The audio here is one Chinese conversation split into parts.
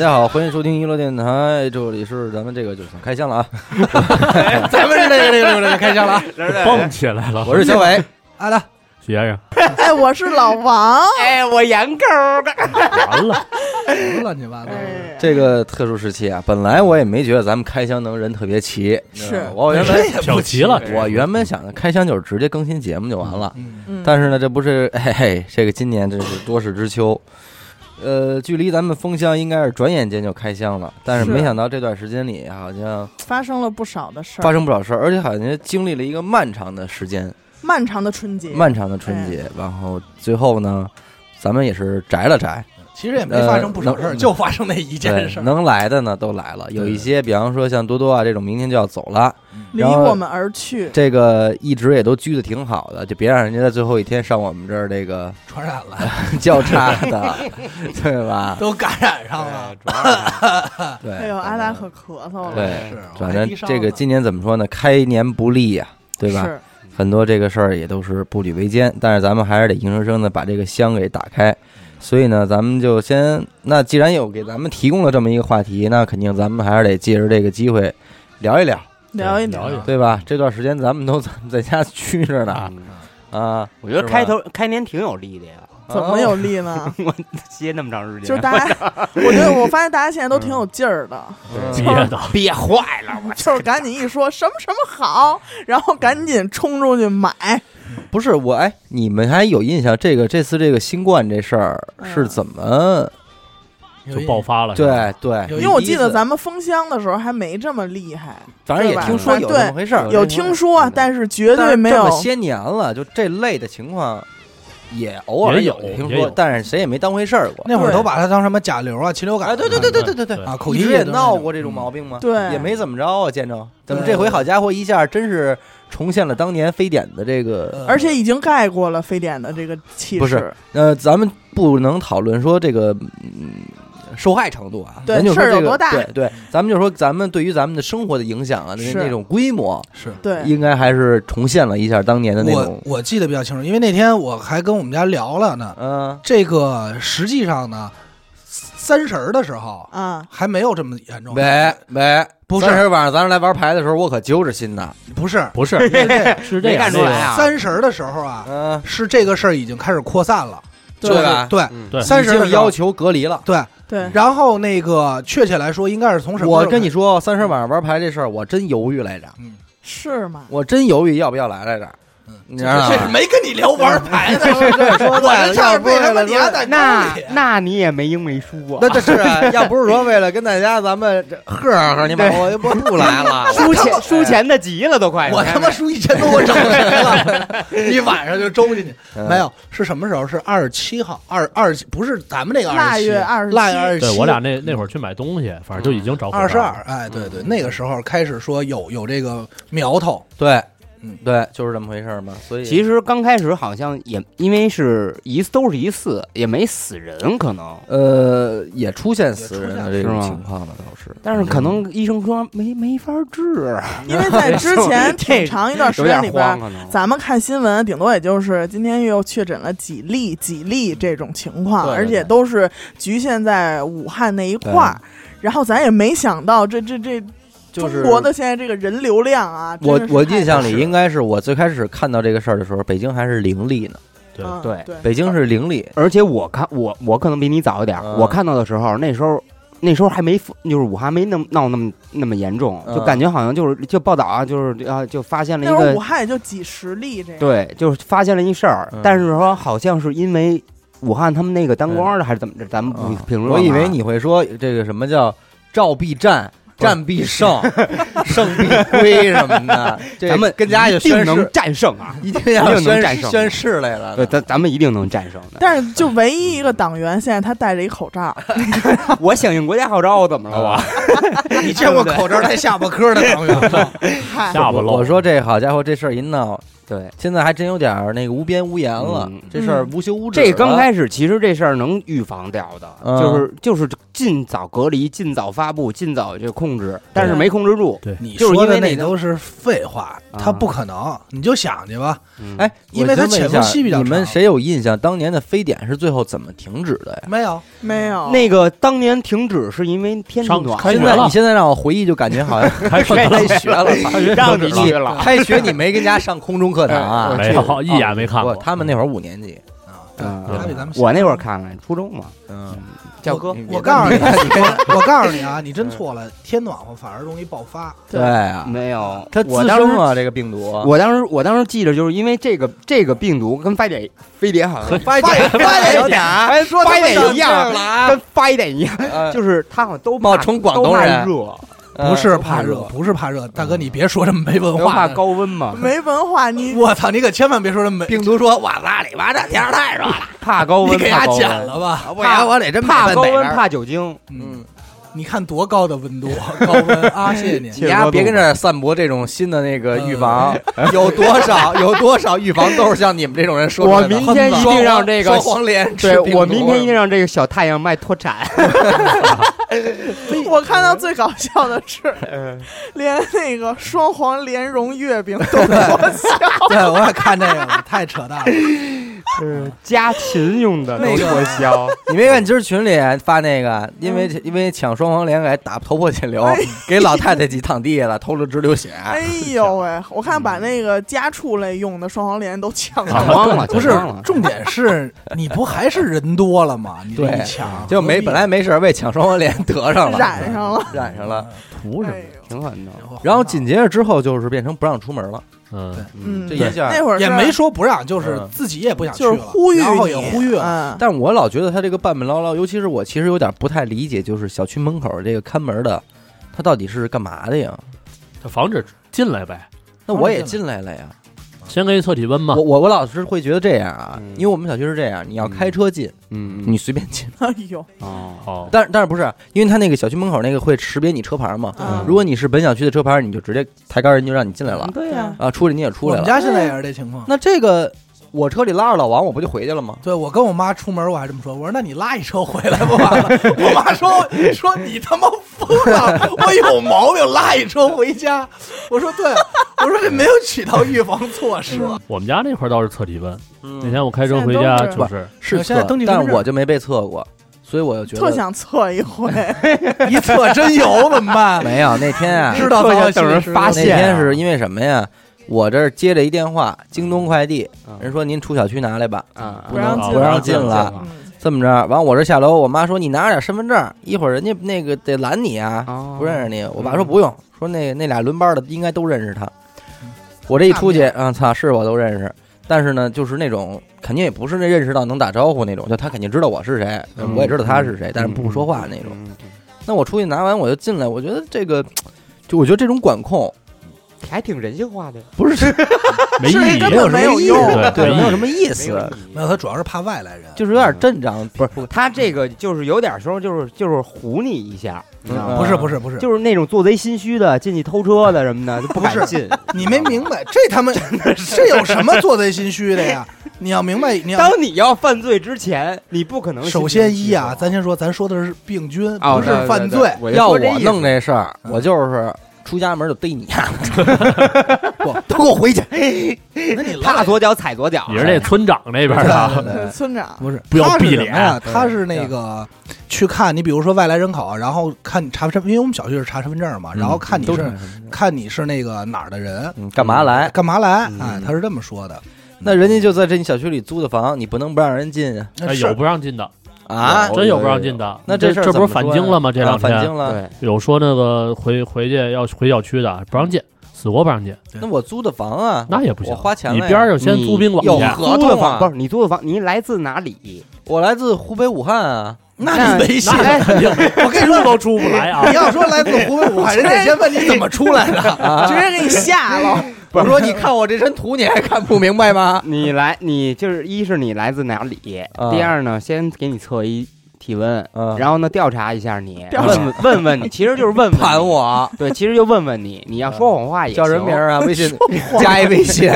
大家好，欢迎收听娱乐电台，这里是咱们这个就算开箱了啊，咱们是这个这个这个开箱了啊！蹦起来了。我是小伟，好的，许先生，哎，我是老王。哎，我养狗的。完了，什么乱七八糟的。哎，这个特殊时期啊，本来我也没觉得咱们开箱能人特别齐，是。我原本小齐了，我原本想着开箱就是直接更新节目就完了，但是呢，这不是嘿嘿，这个今年真是多事之秋。呃，距离咱们封箱应该是转眼间就开箱了，但是是。没想到这段时间里好像发生了不少的事儿，发生不少事儿，而且好像经历了一个漫长的时间，漫长的春节，漫长的春节，然后最后呢，咱们也是宅了宅，其实也没发生不少事儿，呃就发生那一件事，儿。能来的呢都来了，有一些比方说像多多啊这种明天就要走了，离我们而去。这个一直也都拘的挺好的，就别让人家在最后一天上我们这儿这个传染了，交叉的，对吧？都感染上了。对，哎呦，阿达可咳嗽了，对是，反正这个今年怎么说呢？开年不利呀、对吧？是很多这个事儿也都是步履维艰，但是咱们还是得硬生生的把这个箱给打开。所以呢，咱们就先，那既然有给咱们提供了这么一个话题，那肯定咱们还是得借着这个机会聊一聊，聊一聊。一对吧？这段时间咱们都在家拘着呢。啊，我觉得开头开年挺有力的呀，怎么有力呢？我歇那么长时间，就是大家，我觉得我发现大家现在都挺有劲儿的，嗯。憋的，憋坏了，我就是赶紧一说什么什么好，然后赶紧冲出去买。不是我哎，你们还有印象这个这次这个新冠这事儿嗯是怎么？就爆发了。是吧，对对，因为我记得咱们封箱的时候还没这么厉害，反正也听说有这么回事儿，有听说，但是绝对没有这么些年了，就这类的情况也偶尔有听说，但是谁也没当回事儿过。那会儿都把它当什么甲流啊、禽流感哎，对对对对对对对，啊，口一直也蹄疫都是闹过这种毛病吗？对也没怎么着啊，见着。怎么这回好家伙一下真是重现了当年非典的这个？呃而且已经盖过了非典的这个气势。不是呃，咱们不能讨论说这个嗯受害程度啊，对咱就说这个事儿有多大对对，咱们就说咱们对于咱们的生活的影响啊，那那种规模，是。对，应该还是重现了一下当年的那我种。我记得比较清楚，因为那天我还跟我们家聊了呢。嗯，这个实际上呢，三十儿的时候啊，还没有这么严重。喂喂，不是。三十晚上咱们来玩牌的时候，我可揪着心呢。不是，不是。是这没样看出来啊。三十儿的时候啊，嗯，是这个事儿已经开始扩散了。对。吧？对，嗯。对。三十要求隔离了。对，对，然后那个确切来说，应该是从什么我？跟你说，三十晚上玩牌这事儿，我真犹豫来着，嗯，是吗？我真犹豫要不要来来着。你知道吗？这没跟你聊玩牌呢，说我的，这差点被他妈要不是为了说你还在那那你也没赢没输啊，那这是啊，要不是说为了跟大家咱们这呵呵，你把我不不来了。输钱输钱的急了都快，我他妈输一千多，我整谁了？一晚上就周进去，嗯没有是什么时候？是二十七号，二二十不是咱们那个腊二十月二十七，腊月二十七，对我俩那那会儿去买东西，反正就已经着火了二十二，哎，对对，那个时候开始说有有这个苗头，对，嗯对，就是这么回事儿嘛。所以其实刚开始好像也因为是疑似都是疑似，也没死人可能，呃，也出现死人的这种情况了，倒是。但是可能医生说没没法治啊，因为在 之前这挺长一段时间里边。咱们看新闻，顶多也就是今天又确诊了几例、几例这种情况，对对而且都是局限在武汉那一块儿。然后咱也没想到这，这这就是中国的现在这个人流量啊，我我印象里应该是我最开始看到这个事儿的时候，北京还是零例呢，对嗯对对北京是零例。而且我看我我可能比你早一点，嗯我看到的时候那时候。那时候还没就是武汉没那么闹那么那么严重，嗯就感觉好像就是就报道啊，就是啊就发现了一个武汉也就几十例这样。对，就是发现了一事儿嗯，但是说好像是因为武汉他们那个当官的还是怎么着，咱们不啊评论啊。我以为你会说这个什么叫照壁战，战必胜，胜必归什么的。咱们跟家就 一定能宣誓，战胜啊！一定要宣战胜宣誓来了。对，咱咱们一定能战胜的。但是就唯一一个党员，现在他戴着一口罩，我响应国家号召，怎么了我？你见过口罩戴下巴颏的党员吗？下巴露。我说这好家伙，这事儿一闹，对，现在还真有点儿那个无边无沿了，嗯。这事儿无休无止了。这刚开始其实这事儿能预防掉的，嗯。就是就是尽早隔离、尽早发布、尽早就控制，但是没控制住。对。你就是说的因为那那都是废话，啊。他不可能。你就想去吧，嗯，哎，因为它我先问一下潜伏期比较长。你们谁有印象？当年的非典是最后怎么停止的呀？没有，没有。那个当年停止是因为天气上暖。现在你现在让我回忆，就感觉好像 开学开学了，让你去了。开学你没跟家上空中课堂啊？没有一眼没看不，过。他们那会儿五年级，啊，嗯他比咱们我那会儿看看初中嘛，嗯，教哥我告诉你，我 我告诉你啊，你真错了，天暖和反而容易爆发。对啊，没有，它我当时滋生啊，这个病毒，我当时我当时记着，就是因为这个这个病毒跟非典非典好像发发发现有点儿，非典一样，了啊，跟非典一样，呃。就是他好像都怕冒充广东人。热，不是怕怕热，不是怕热，大哥你别说这么没文化怕。高温嘛，没文化，你我操，你可千万别说这么没，病毒说：“我拉里巴，这天儿太热了，怕高温，你给他怕高温。剪了吧。不然我得真怕高温，怕怕酒精，嗯，你看多高的温度，高温啊！谢谢你。你丫别跟这儿散播这种新的那个预防，有多少有多少预防都是像你们这种人说出来的。我明天一定让这个双黄连吃对我明天一定让这个小太阳卖脱产。我看到最搞笑的是，连那个双黄莲蓉月饼都脱销。对，我也看这个了，太扯淡了。是家禽用的那个脱销，你没看今儿群里发那个，因为因为抢双黄连给打头破血流，给老太太挤躺地下了，头了直流血。哎呦喂！我看把那个家畜类用的双黄连都抢。光了，不是抢光了，重点是你不还是人多了吗？你抢，就没本来没事儿为抢双黄连得上了，染上了，染上了，图什么哎？呦挺狠的。然后紧接着之后就是变成不让出门了，嗯，嗯，这一下那会儿也没说不让，就是嗯。自己也不想去就是了，呼吁然后也呼吁但我老觉得他这个半半唠唠，尤其是我其实有点不太理解，就是小区门口这个看门的，他到底是干嘛的呀？他防止进来呗，那我也进来了呀。先给你测体温嘛我。我我老是会觉得这样啊，嗯因为我们小区是这样，你要开车进，嗯你随便进。哎呦，哦，哦，但但是不是，因为他那个小区门口那个会识别你车牌嘛？嗯如果你是本小区的车牌，你就直接抬杆人就让你进来了对呀，啊，出来你也出我们来了。家现在也是这情况。那这个我车里拉着老王，我不就回去了吗？对，我跟我妈出门，我还这么说，我说那你拉一车回来不完了？我妈说说你他妈疯了，我有毛病，拉一车回家。我说对，我说这没有起到预防措施。我们家那块倒是测体温。嗯那天我开车回家就是是现在测但登记身份证我就没被测过，所以我就觉得特想测一回。一测真有怎么办？没有。那天啊，知道等人是发现啊天是因为什么呀？我这儿接了一电话，京东快递，嗯。人说您出小区拿来吧，啊，不让进不让进了。嗯这么着，完我这下楼，我妈说你拿着点身份证，一会儿人家那个得拦你啊，哦。不认识你。我爸说不用，说那那俩轮班的应该都认识他。我这一出去啊，操，是我都认识，但是呢，就是那种肯定也不是那认识到能打招呼那种，就他肯定知道我是谁，嗯。我也知道他是谁，但是不说话那种。嗯，那我出去拿完我就进来，我觉得这个，就我觉得这种管控还挺人性化的，不是 没意义，根本没有用对对，没有什么意没有思，意义没有，他主要是怕外来人。就是有点阵仗，不是，他这个就是有点时候就是就是唬你一下，你知道吗？不是不是不是，就是那种做贼心虚的，进去偷车的什么的，就不敢进。你没明白，这他妈这有什么做贼心虚的呀？你要明白，你要当你要犯罪之前，你不可能首先一啊，咱先说，咱说的是病菌，哦不是犯罪。要我弄这事儿，嗯我就是出家门就逮你呀，不都给我回去。那你踏左脚踩左脚，你是那村长那边的，村长，不是，不要他是什么闭脸呀？他是那个去看你，比如说外来人口，然后看你查身，因为我们小区是查身份证嘛，然后看你是都是看你是那个哪儿的人，嗯干嘛来？干嘛来？嗯。哎，他是这么说的。那人家就在这你小区里租的房，你不能不让人进那有不让进的，啊！真有不让进的。那事儿这这不是返京了吗？这啊两天返京了。对，有说那个回回去要回小区的不让进，死活不让进，那我租的房啊，那也不行。我花钱了你边儿就先租宾馆有去，合同啊租的房不是你租的房，你来自哪里？我来自湖北武汉啊。那你危险。那肯定 我跟你说都出不来啊你！要说来自湖北武汉，人家先问你怎么出来的。啊直接给你吓了。我说你看我这身图，你还看不明白吗？你来，你就是一是你来自哪里，啊第二呢，先给你测一体温，嗯然后呢调查一下你，问问问问你，其实就是问问 盘，我对，其实就问问你，你要说谎话也叫人行名儿啊，微信加一微信，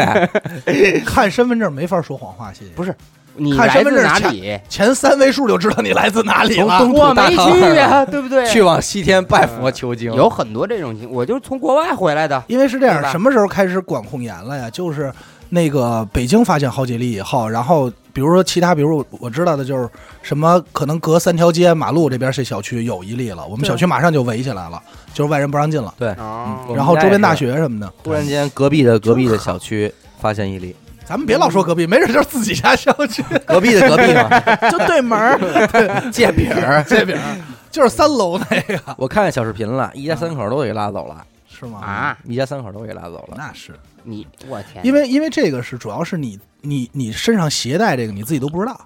看身份证没法说谎话，谢谢。不是你看来自身份证前哪里？前三位数就知道你来自哪里了。东我没唐去呀，对不对？去往西天拜佛求经，有很多这种情，我就是从国外回来的。因为是这样，什么时候开始管控严了呀？就是那个北京发现好几例以后，然后比如说其他，比如我我知道的就是什么，可能隔三条街马路这边这小区有一例了，我们小区马上就围起来了，就是外人不让进了。对，哦然后周边大学什么的，突然间隔壁的隔壁的小区发现一例，咱们别老说隔壁，没准就是自己家小区隔壁的隔壁嘛，就对门儿，借饼儿。借饼儿，就是三楼那个，我看见小视频了，一家三口都给拉走了，是吗？啊，一家三口都给拉走了。那是你我天，因为因为这个是主要是你你你身上携带这个你自己都不知道，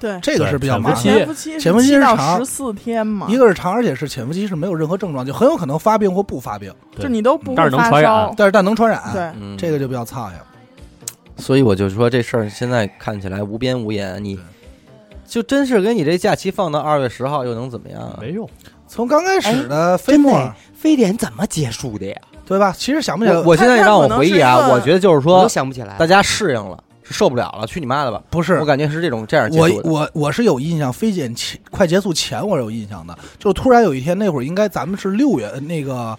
对，这个是比较麻烦潜。伏期潜伏期是长十四天嘛，一个是长，而且是潜伏期是没有任何症状，就很有可能发病或不发病，就你都不但是能传染烧，但是但能传染，对，嗯，这个就比较操心。所以我就说这事儿现在看起来无边无沿，你就真是给你这假期放到二月十号又能怎么样啊？没用。从刚开始的飞真沫，的非典怎么结束的呀？对吧？其实想不起来我，我现在让我回忆啊我觉得就是我说都想不起来大。家适应了，是受不了了，去你妈的吧！不是我感觉是这种这样结我束的。我我是有印象，非典前快结束前我是有印象的，就突然有一天那会儿应该咱们是六月那个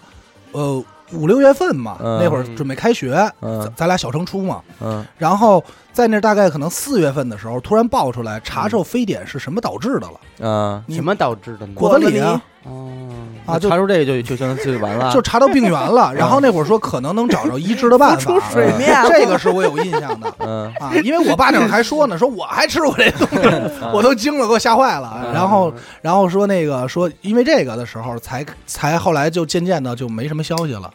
呃五六月份嘛，嗯那会儿准备开学，嗯咱咱俩小升初嘛，嗯然后在那大概可能四月份的时候，突然爆出来查出非典是什么导致的了，啊，你什么导致的呢？果子狸啊哦，啊，就查出这个就就行就完了。就查到病源了，然后那会儿说可能能找着医治的办法 出，水面了这个是我有印象的。嗯啊，因为我爸那会儿还说呢，说我还吃过这东西，我都惊了，给我吓坏了。嗯然后，然后说那个说，因为这个的时候，才才后来就渐渐的就没什么消息了，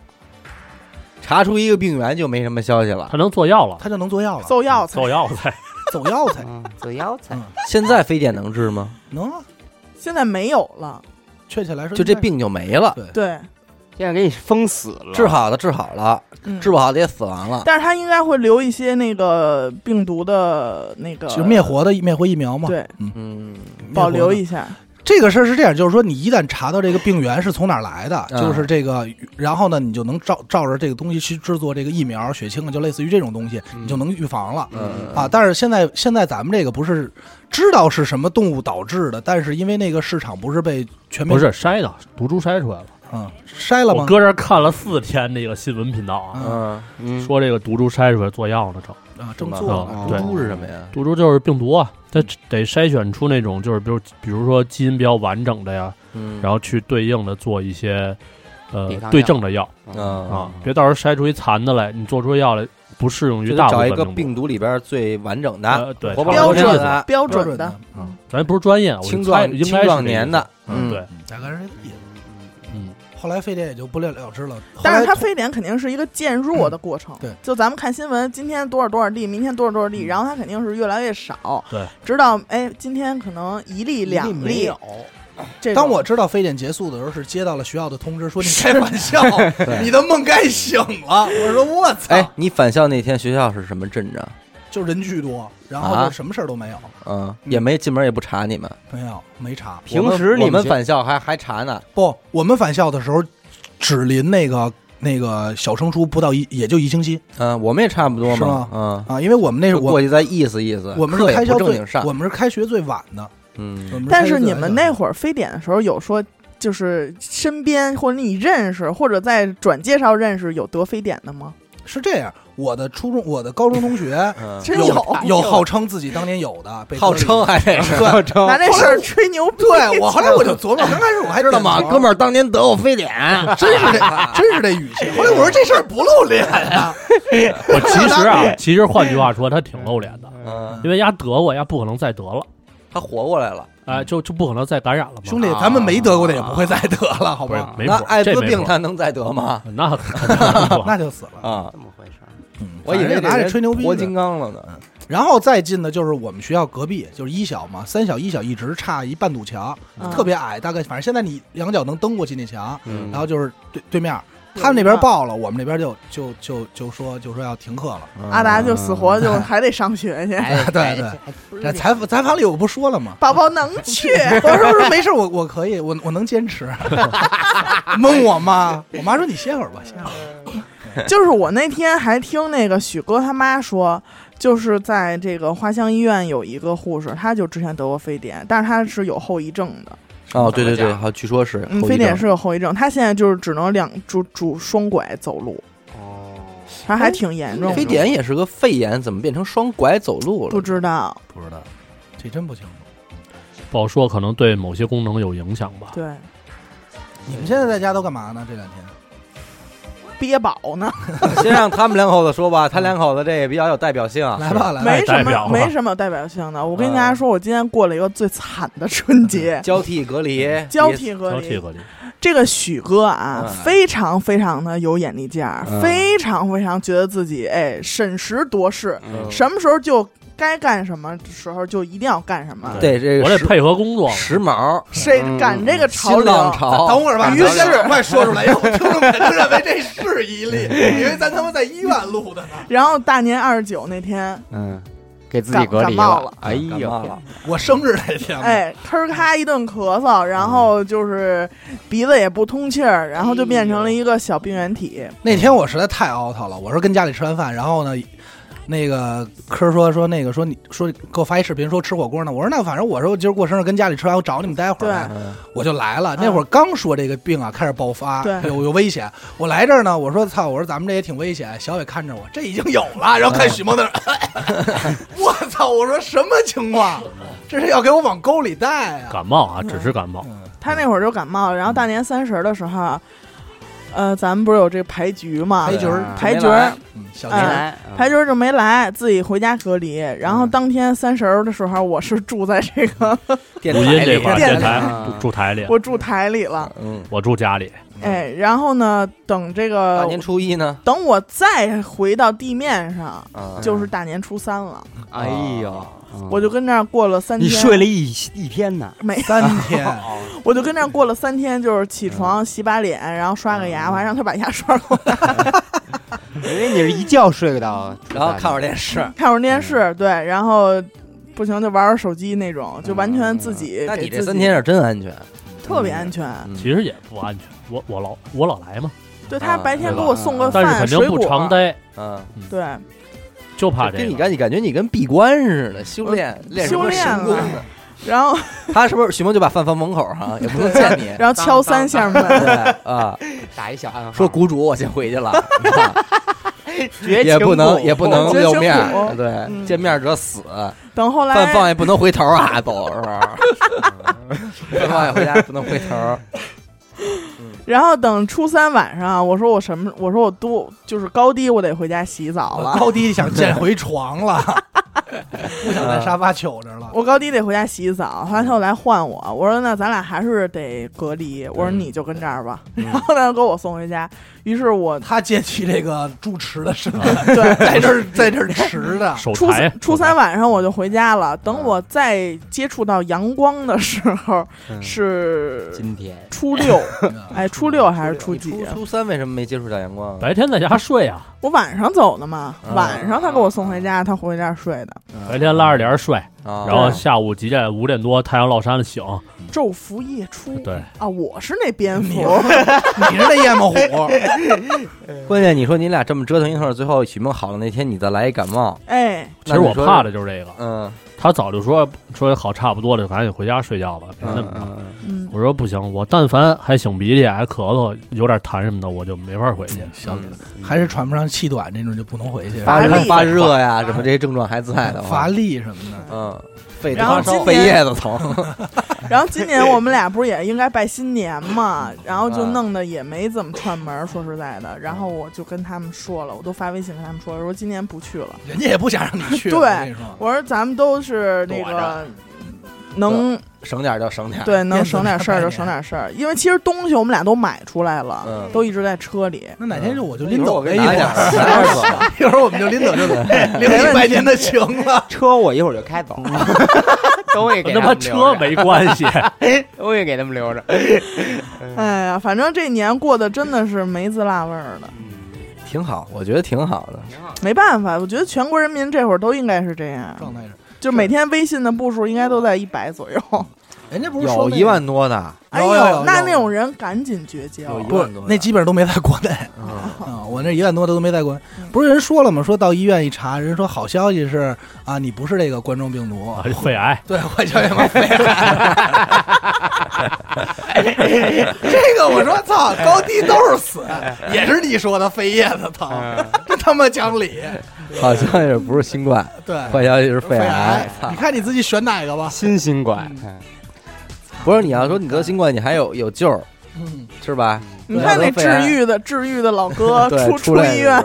查出一个病源就没什么消息了。他能做药了，他就能做药了，做药材。做药材。走药材。嗯，做药材。嗯。现在非典能治吗？能啊。现在没有了，确切来说，就这病就没了，对。对，现在给你封死了，治好的治好了，嗯，治不好的也死亡了。但是他应该会留一些那个病毒的那个，就灭活的灭活疫苗嘛，对，嗯，嗯。保留。一下，这个事儿是这样，就是说你一旦查到这个病源是从哪儿来的，嗯就是这个，然后呢，你就能照照着这个东西去制作这个疫苗、血清啊，就类似于这种东西，嗯你就能预防了。嗯啊，但是现在现在咱们这个不是知道是什么动物导致的，但是因为那个市场不是被全面不是筛的，毒株筛出来了。嗯筛了吗？我搁这儿看了四天那个新闻频道啊，嗯，嗯，说这个毒株筛出来做药呢，正啊，正做毒株是什么呀？毒株就是病毒啊，它得筛选出那种就是比如比如说基因比较完整的呀，嗯，然后去对应的做一些呃对症的药啊啊，别到时候筛出一残的来，你做出药来不适用于大部找一个分病毒。里边最完整的，呃，对，标准的，标准的标准的，，啊，咱不是专业，青猜壮青壮应该是这个年的，嗯，对，嗯大概是这个意思。嗯，后来非典也就不了了之了。但是来它非典肯定是一个渐弱的过程。对就咱们看新闻，今天多少多少例，明天多少多少例，然后它肯定是越来越少。对，直到哎，今天可能一例两例没有，这。当我知道非典结束的时候，是接到了学校的通知，说你 开玩笑，你的梦该醒了。我说我操，哎，你返校那天学校是什么阵仗？就人巨多，然后啊？就什么事儿都没有，嗯，也没进门也不查你们。没有没查。平时你们返校还还查呢，不，我们返校的时候只临那个那个小升初不到一，也就一星期。嗯，我们也差不多是吗，嘛嗯，啊，因为我们那是过去再意思意思，我们是开学最正经上，我们是开学最晚的。嗯。但是你们那会儿非典的时候有说，就是身边或者你认识或者在转介绍认识有得非典的吗？是这样，我的初中、我的高中同学嗯，有 真有有号称自己当年有的，被号称还得是号称拿这事儿吹牛逼。对我后来我就琢磨，刚开始我还知道吗？哥们儿，儿当年得过非典，真是这真是这语气。后来我说这事儿不露脸呀，我其实啊，其实换句话说，他挺露脸的，嗯，因为丫得过，丫不可能再得了，他活过来了。哎，就就不可能再感染了嘛。兄弟，咱们没得过的也不会再得了，好吧？那没谱，艾滋病他能再得吗？那 那就死了。啊，这么回事儿。嗯，我以为拿这人吹牛逼活金刚了呢。然后再近的就是我们学校隔壁，就是一小嘛，三小一小一直差一半堵墙，嗯特别矮，大概反正现在你两脚能蹬过去那墙，嗯然后就是对对面他们那边报了，我们这边就就就就说就说要停课了。阿达就死活就还得上学去，哎对对这采访采访里我不说了吗？宝宝能去。我说说没事，我我可以，我我能坚持。蒙我妈，我妈说你歇会儿吧，歇会儿。就是我那天还听那个许哥他妈说，就是在这个花乡医院有一个护士，她就之前得过非典，但是她是有后遗症的。哦，对对对，好，据说是非典是有后遗症，他现在就是只能两拄拄双拐走路，哦，他还挺严重的。非典也是个肺炎，怎么变成双拐走路了不？知道，不知道，这真不清楚。不好说，可能对某些功能有影响吧。对，你们现在在家都干嘛呢？这两天？憋宝呢，先让他们两口子说吧，他两口子这也比较有代表性。来吧，来吧。没什么没什么有代表性的。我跟大嗯家说，我今天过了一个最惨的春节，交替隔离，交替隔离。交替隔离，这个许哥啊，嗯非常非常的有眼力劲儿，嗯非常非常觉得自己哎审时度势，嗯什么时候就该干什么时候就一定要干什么，对这个我得配合工作。时髦，谁嗯赶这个潮新流。等会儿吧，于是快说出来，要不听众肯定认为这是一例，以为咱他妈在医院录的呢。然后大年二十九那天，嗯，给自己隔离感冒了哎呦我生日那天，，哎，吭咔一顿咳嗽，然后就是鼻子也不通气儿，然后就变成了一个小病原体。那天我实在太 out 了。我说跟家里吃完饭，然后呢，那个科说说那个说你说给我发一视频说吃火锅呢。我说那反正我说我今儿过生日跟家里吃完，我找你们待会儿我就来了。那会儿刚说这个病啊开始爆发，对有有危险。我来这儿呢，我说操，我说咱们这也挺危险。小伟看着我，这已经有了，然后看许梦那儿，我操！我说什么情况？这是要给我往沟里带啊！感冒啊，只是感冒。他那会儿就感冒了，然后大年三十的时候，呃，咱们不是有这牌局嘛？牌局儿。牌局小哎年来牌局儿就没来，自己回家隔离。然后当天三十儿的时候，我是住在这个 电录音这块儿，电电台啊。住台里，我住台里了，嗯，我住家里。哎，然后呢，等这个大年初一呢，等我再回到地面上，啊，就是大年初三了，哎呦，我就跟那儿过了三天。你天，睡了一一天呢，没，三天，我就跟那儿过了三天，就是起床洗把脸，然后刷个牙，我还让他把牙刷过来，因为你是一觉睡到，然后看会儿电视，看会儿电视，对，然后不行就玩玩手机那种，就完全自己那给自己你这三天是真安全，特别安全。嗯。其实也不安全，我我老我老来嘛，对他啊白天给我送个但是饭、肯定不水果，常待，嗯，对，就怕这个。跟你感你感觉你跟闭关似的，修炼练什么修炼了神功呢？然后 他是不是许梦就把饭放门口哈，也不能见你？然后敲三下门，对啊，打一小暗号，说谷主，我先回去了，绝 也不能也不能露面，对，嗯见面者死，等后饭放来也不能回头啊，走是吧？饭放也回家不能回头，然后等初三晚上，我说我什么？我说我都就是高低，我得回家洗澡了。高低想见回床了，不想在沙发糗着了。我高低得回家洗澡，后来他又来换我，我说那咱俩还是得隔离，我说你就跟这儿吧，然后他就给我送回家，于是我他借起这个住持的身份，对 在这儿在这儿持的，初三初三晚上我就回家了，等我再接触到阳光的时候嗯。是今天。初六，哎，初六还是初你几啊？初初三为什么没接触到阳光啊？白天在家睡啊，我晚上走的嘛，啊晚上他给我送回家，他回家睡的，白天拉着帘儿睡，啊，然后下午几点五点多太阳落山了醒，昼伏夜出。对，啊，我是那蝙蝠，你是那夜猫虎，关键你说你俩这么折腾一会儿，最后许梦好了那天，你再来一感冒，哎，其实我怕的就是这个。嗯，他早就说说好差不多了，赶紧回家睡觉吧，别那么着。我说不行，我但凡还擤鼻涕、还咳嗽、有点痰什么的，我就没法回去。小还是喘不上气短这种就不能回去，发乏力发热呀，什么这些症状还在的乏，力什么的。嗯，肺然后发烧、今年肺叶子疼，然后今年我们俩不是也应该拜新年嘛，然后就啊弄得也没怎么串门儿，说实在的。然后我就跟他们说了，我都发微信跟他们说了，说今年不去了。人家也不想让你去。对我跟你说，我说咱们都是那躲个能省点儿就省点儿。对能省点事儿就省点事儿，因为其实东西我们俩都买出来了，嗯都一直在车里。那哪天就我就拎走这一会给你拿点儿。一会儿我们就拎走这领一百年的情了。车我一会儿就开走，东西给跟他们留着，车没关系。东西给他们留着。哎呀，反正这年过得真的是没滋辣味儿的，挺好，我觉得挺好的。没办法，我觉得全国人民这会儿都应该是这样，状态是，就每天微信的步数应该都在一百左右。人家不是说有一万多的，哎呦，那那种人赶紧绝交有。一不万多，那基本上都没在国内嗯啊，我那一万多的都没在国。不是人说了吗？说到医院一查，人说好消息是啊，你不是这个冠状病毒啊，肺癌，对，坏消息嘛，肺癌。这个我说操，高低都是死，也是你说的肺叶子疼，真他妈讲理。好像也不是新冠，对，坏消息是肺肺癌。你看你自己选哪个吧。新新冠，不是你要说你得新冠，你还有有救儿嗯，是吧？你看那治愈的治愈的老哥 出出来医院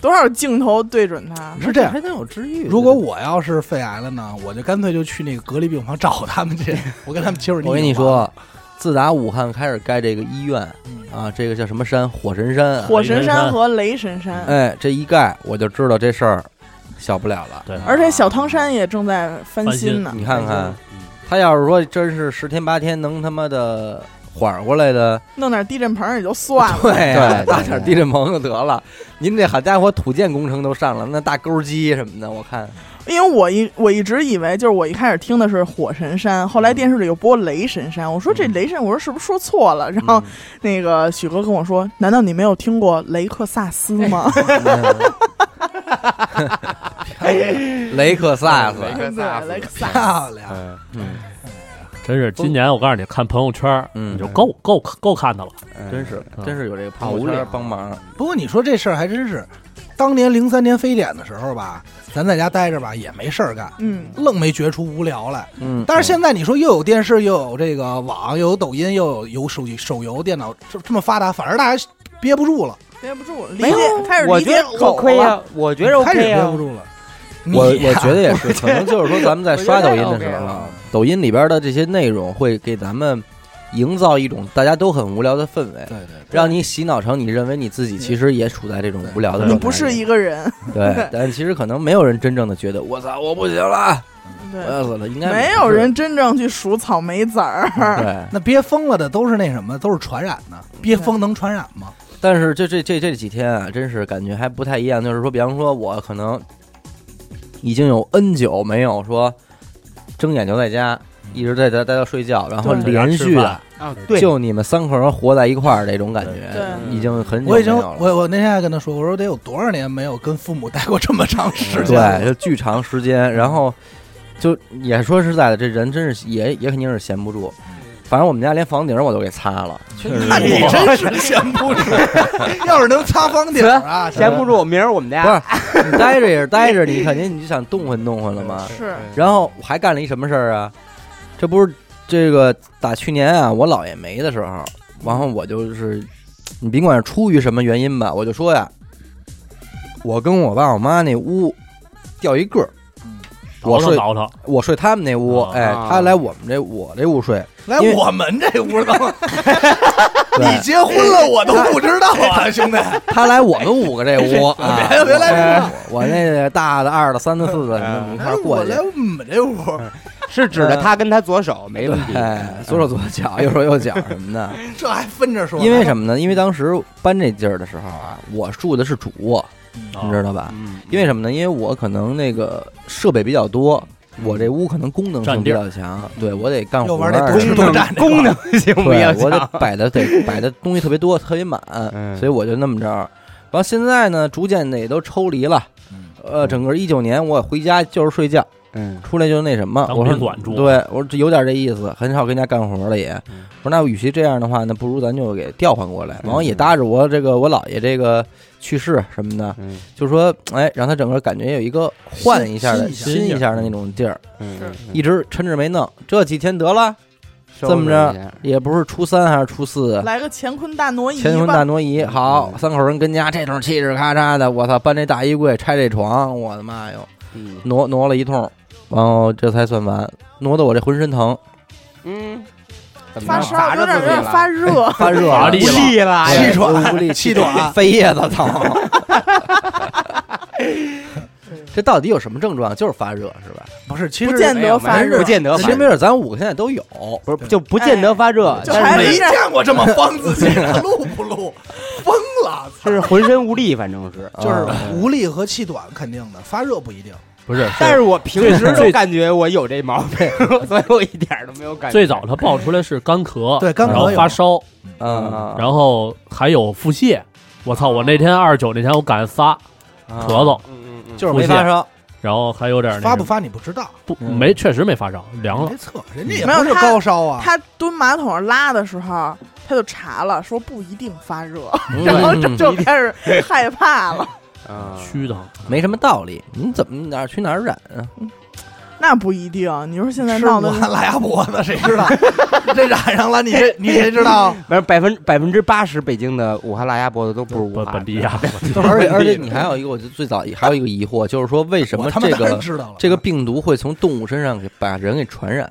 多少镜头对准他？是这样还。能有治愈？如果我要是肺癌了呢，我就干脆就去那个隔离病房找他们去，我跟他们接触。我跟你说，自打武汉开始盖这个医院嗯啊，这个叫什么山？火神山啊。火神山山和雷神山，哎，这一盖我就知道这事儿小不了了。对，而且小汤山也正在翻新呢。你看看，他要是说真是十天八天能他妈的缓过来的，弄点地震棚也就算了，对搭点地震棚就得了。您这好家伙，土建工程都上了，那大钩机什么的，我看因为我一我一直以为就是我一开始听的是火神山，后来电视里又播雷神山，我说这雷神，我说是不是说错了？然后那个许哥跟我说，难道你没有听过雷克萨斯吗？雷克萨斯，雷克萨斯雷克萨斯。漂亮，嗯，嗯真是今年我告诉你，看朋友圈，嗯你就够够够看的了。真是嗯真是有这个朋友圈帮忙。不过你说这事儿还真是，当年零三年非典的时候吧，咱在家待着吧也没事儿干，嗯，愣没觉出无聊来。嗯，但是现在你说又有电视，又有这个网，又有抖音，又有有手机、手游、电脑，这这么发达，反而大家憋不住了，憋不住，理没有解开始理我觉得解狗 OK 了。啊，我觉得开始憋不，住了。我你呀我觉得也是，可能就是说咱们在刷抖音的时候啊，抖音里边的这些内容会给咱们营造一种大家都很无聊的氛围，对对，让你洗脑成你认为你自己其实也处在这种无聊的。你不是一个人，对，但其实可能没有人真正的觉得我操我不行了，我对，要死了，应该没有人真正去数草莓籽儿。对。那憋疯了的都是那什么，都是传染的。憋疯能传染吗？但是这这这这几天啊，真是感觉还不太一样。就是说，比方说，我可能已经有 N 久没有说睁眼就在家，一直在家待到睡觉，然后连续的啊，对，就你们三口人活在一块儿这种感觉，对已经很久我已经没有了。我我那天还跟他说，我说得有多少年没有跟父母待过这么长时间？对，就巨长时间，然后就也说实在的，这人真是也也肯定是闲不住。反正我们家连房顶我都给擦了，确实那你真是 闲不住。要是能擦房顶啊，闲不住，明儿我们家不是你待着也是待着，你肯定你就想动换动换了嘛。是，然后我还干了一什么事儿啊？这不是这个打去年啊，我姥爷没的时候，然后我就是，你甭管是出于什么原因吧，我就说呀，我跟我爸我妈那屋掉一个儿，我睡倒腾，我睡他们那屋，啊哎，他来我们这我这屋睡，来因为我们这屋都，你，结婚了我都不知道啊，兄弟。他来我们五个这屋 啊，别别来我我那个大的、二的、三的、四的，你们一块儿过去。我来。我们这屋，是指着他跟他左手没问题。哎，左手左脚，右手右脚什么的。这还分着说？因为什么呢？因为当时搬这地儿的时候啊，我住的是主卧，你知道吧？嗯，因为什么呢？因为我可能那个设备比较多，我这屋可能功能性比较强，对我得干活又玩 儿，功能功能性比对较我得强。摆的得摆的东西特别多，特别满，嗯所以我就那么着。然后现在呢，逐渐的也都抽离了。呃，整个一九年我回家就是睡觉，嗯。出来就那什么，当我说宾馆住对我说这有点这意思，很少跟家干活了也。嗯。我说那与其这样的话，那不如咱就给调换过来，嗯。然后也搭着我这个我姥爷这个去世什么的，嗯。就说哎，让他整个感觉有一个换一下的新新一下的那种劲儿，嗯，一直抻着没弄，这几天得了，收这么着一下。也不是初三还是初四。来个乾坤大挪移乾坤大吧。挪移，好，嗯。三口人跟家这通嘁哧咔嚓的，我操，搬这大衣柜，拆这床，我的妈哟，嗯。挪挪了一通，然后这才算完，挪得我这浑身疼，嗯，怎么发烧着砸着有点有点发热，发热。无力了，气喘无力气短。肺叶子疼。这到底有什么症状？就是发热是吧？不是，其实不见得发热。不，见得其实没准咱五个现在都有，不是就不见得发热，就但是没见过这么方自己的，录不录？疯了，就是浑身无力，反正是。就是啊无力和气短肯定的，发热不一定。不是，但是我平时最都感觉我有这毛病，所以我一点都没有感觉。最早他爆出来是干咳，对干咳然后发烧，嗯，然后还有腹泻。我操！我那天二十九那天我赶仨咳嗽，嗯嗯嗯，就是没发烧，然后还有点发不发你不知道，不嗯没确实没发烧，凉了没。测，人家也不是没有他高烧啊。他蹲马桶上拉的时候，他就查了，说不一定发热，嗯 然后这就开始害怕了。啊虚的，没什么道理。你怎么哪儿去哪儿染啊？那不一定，你说现在吃闹的武汉拉牙脖子，谁知道？这染上了，你这 你谁知道？反正百分百分之八十北京的武汉拉鸭脖子都不是武本汉本地呀，而且而且你还有一个，我就最早还有一个疑惑，就是说为什么我他妈当然这个知道了？这个病毒会从动物身上给把人给传染？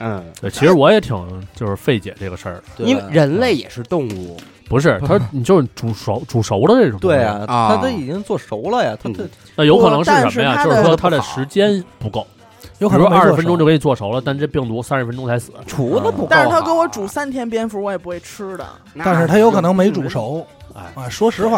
嗯，对，其实我也挺就是费解这个事儿的，对吧因为人类也是动物，不是 他，你就是煮熟煮熟的这种，对，啊，啊它都已经做熟了呀，它它嗯那有可能是什么呀？就是说他的时间不够，有可能二十分钟就给你做熟了，但这病毒三十分钟才死。厨子不。但是他给我煮三天蝙蝠，我也不会吃的。但是他有可能没煮熟。哎，啊，说实话，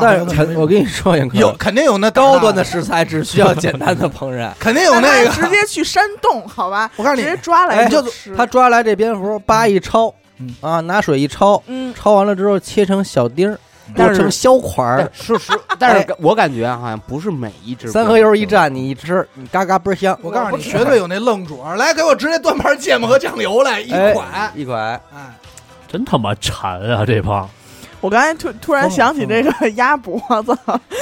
我跟你说，有肯定有那高端的，食材只需要简单的烹饪。肯定有那个。直接去山洞，好吧？我告诉你直接抓来哎就吃。他抓来这蝙蝠，叭一焯嗯，啊，拿水一焯，嗯，焯完了之后切成小丁儿，但成小块儿，是是，但是我感觉好像不是每一只三合油一蘸，你一吃，你嘎嘎倍儿香。我告诉你，绝对有那愣主儿，来给我直接端盘芥末和酱油来一哎款。一款，哎，真他妈馋啊！这帮我刚才突突然想起这个 鸭脖子，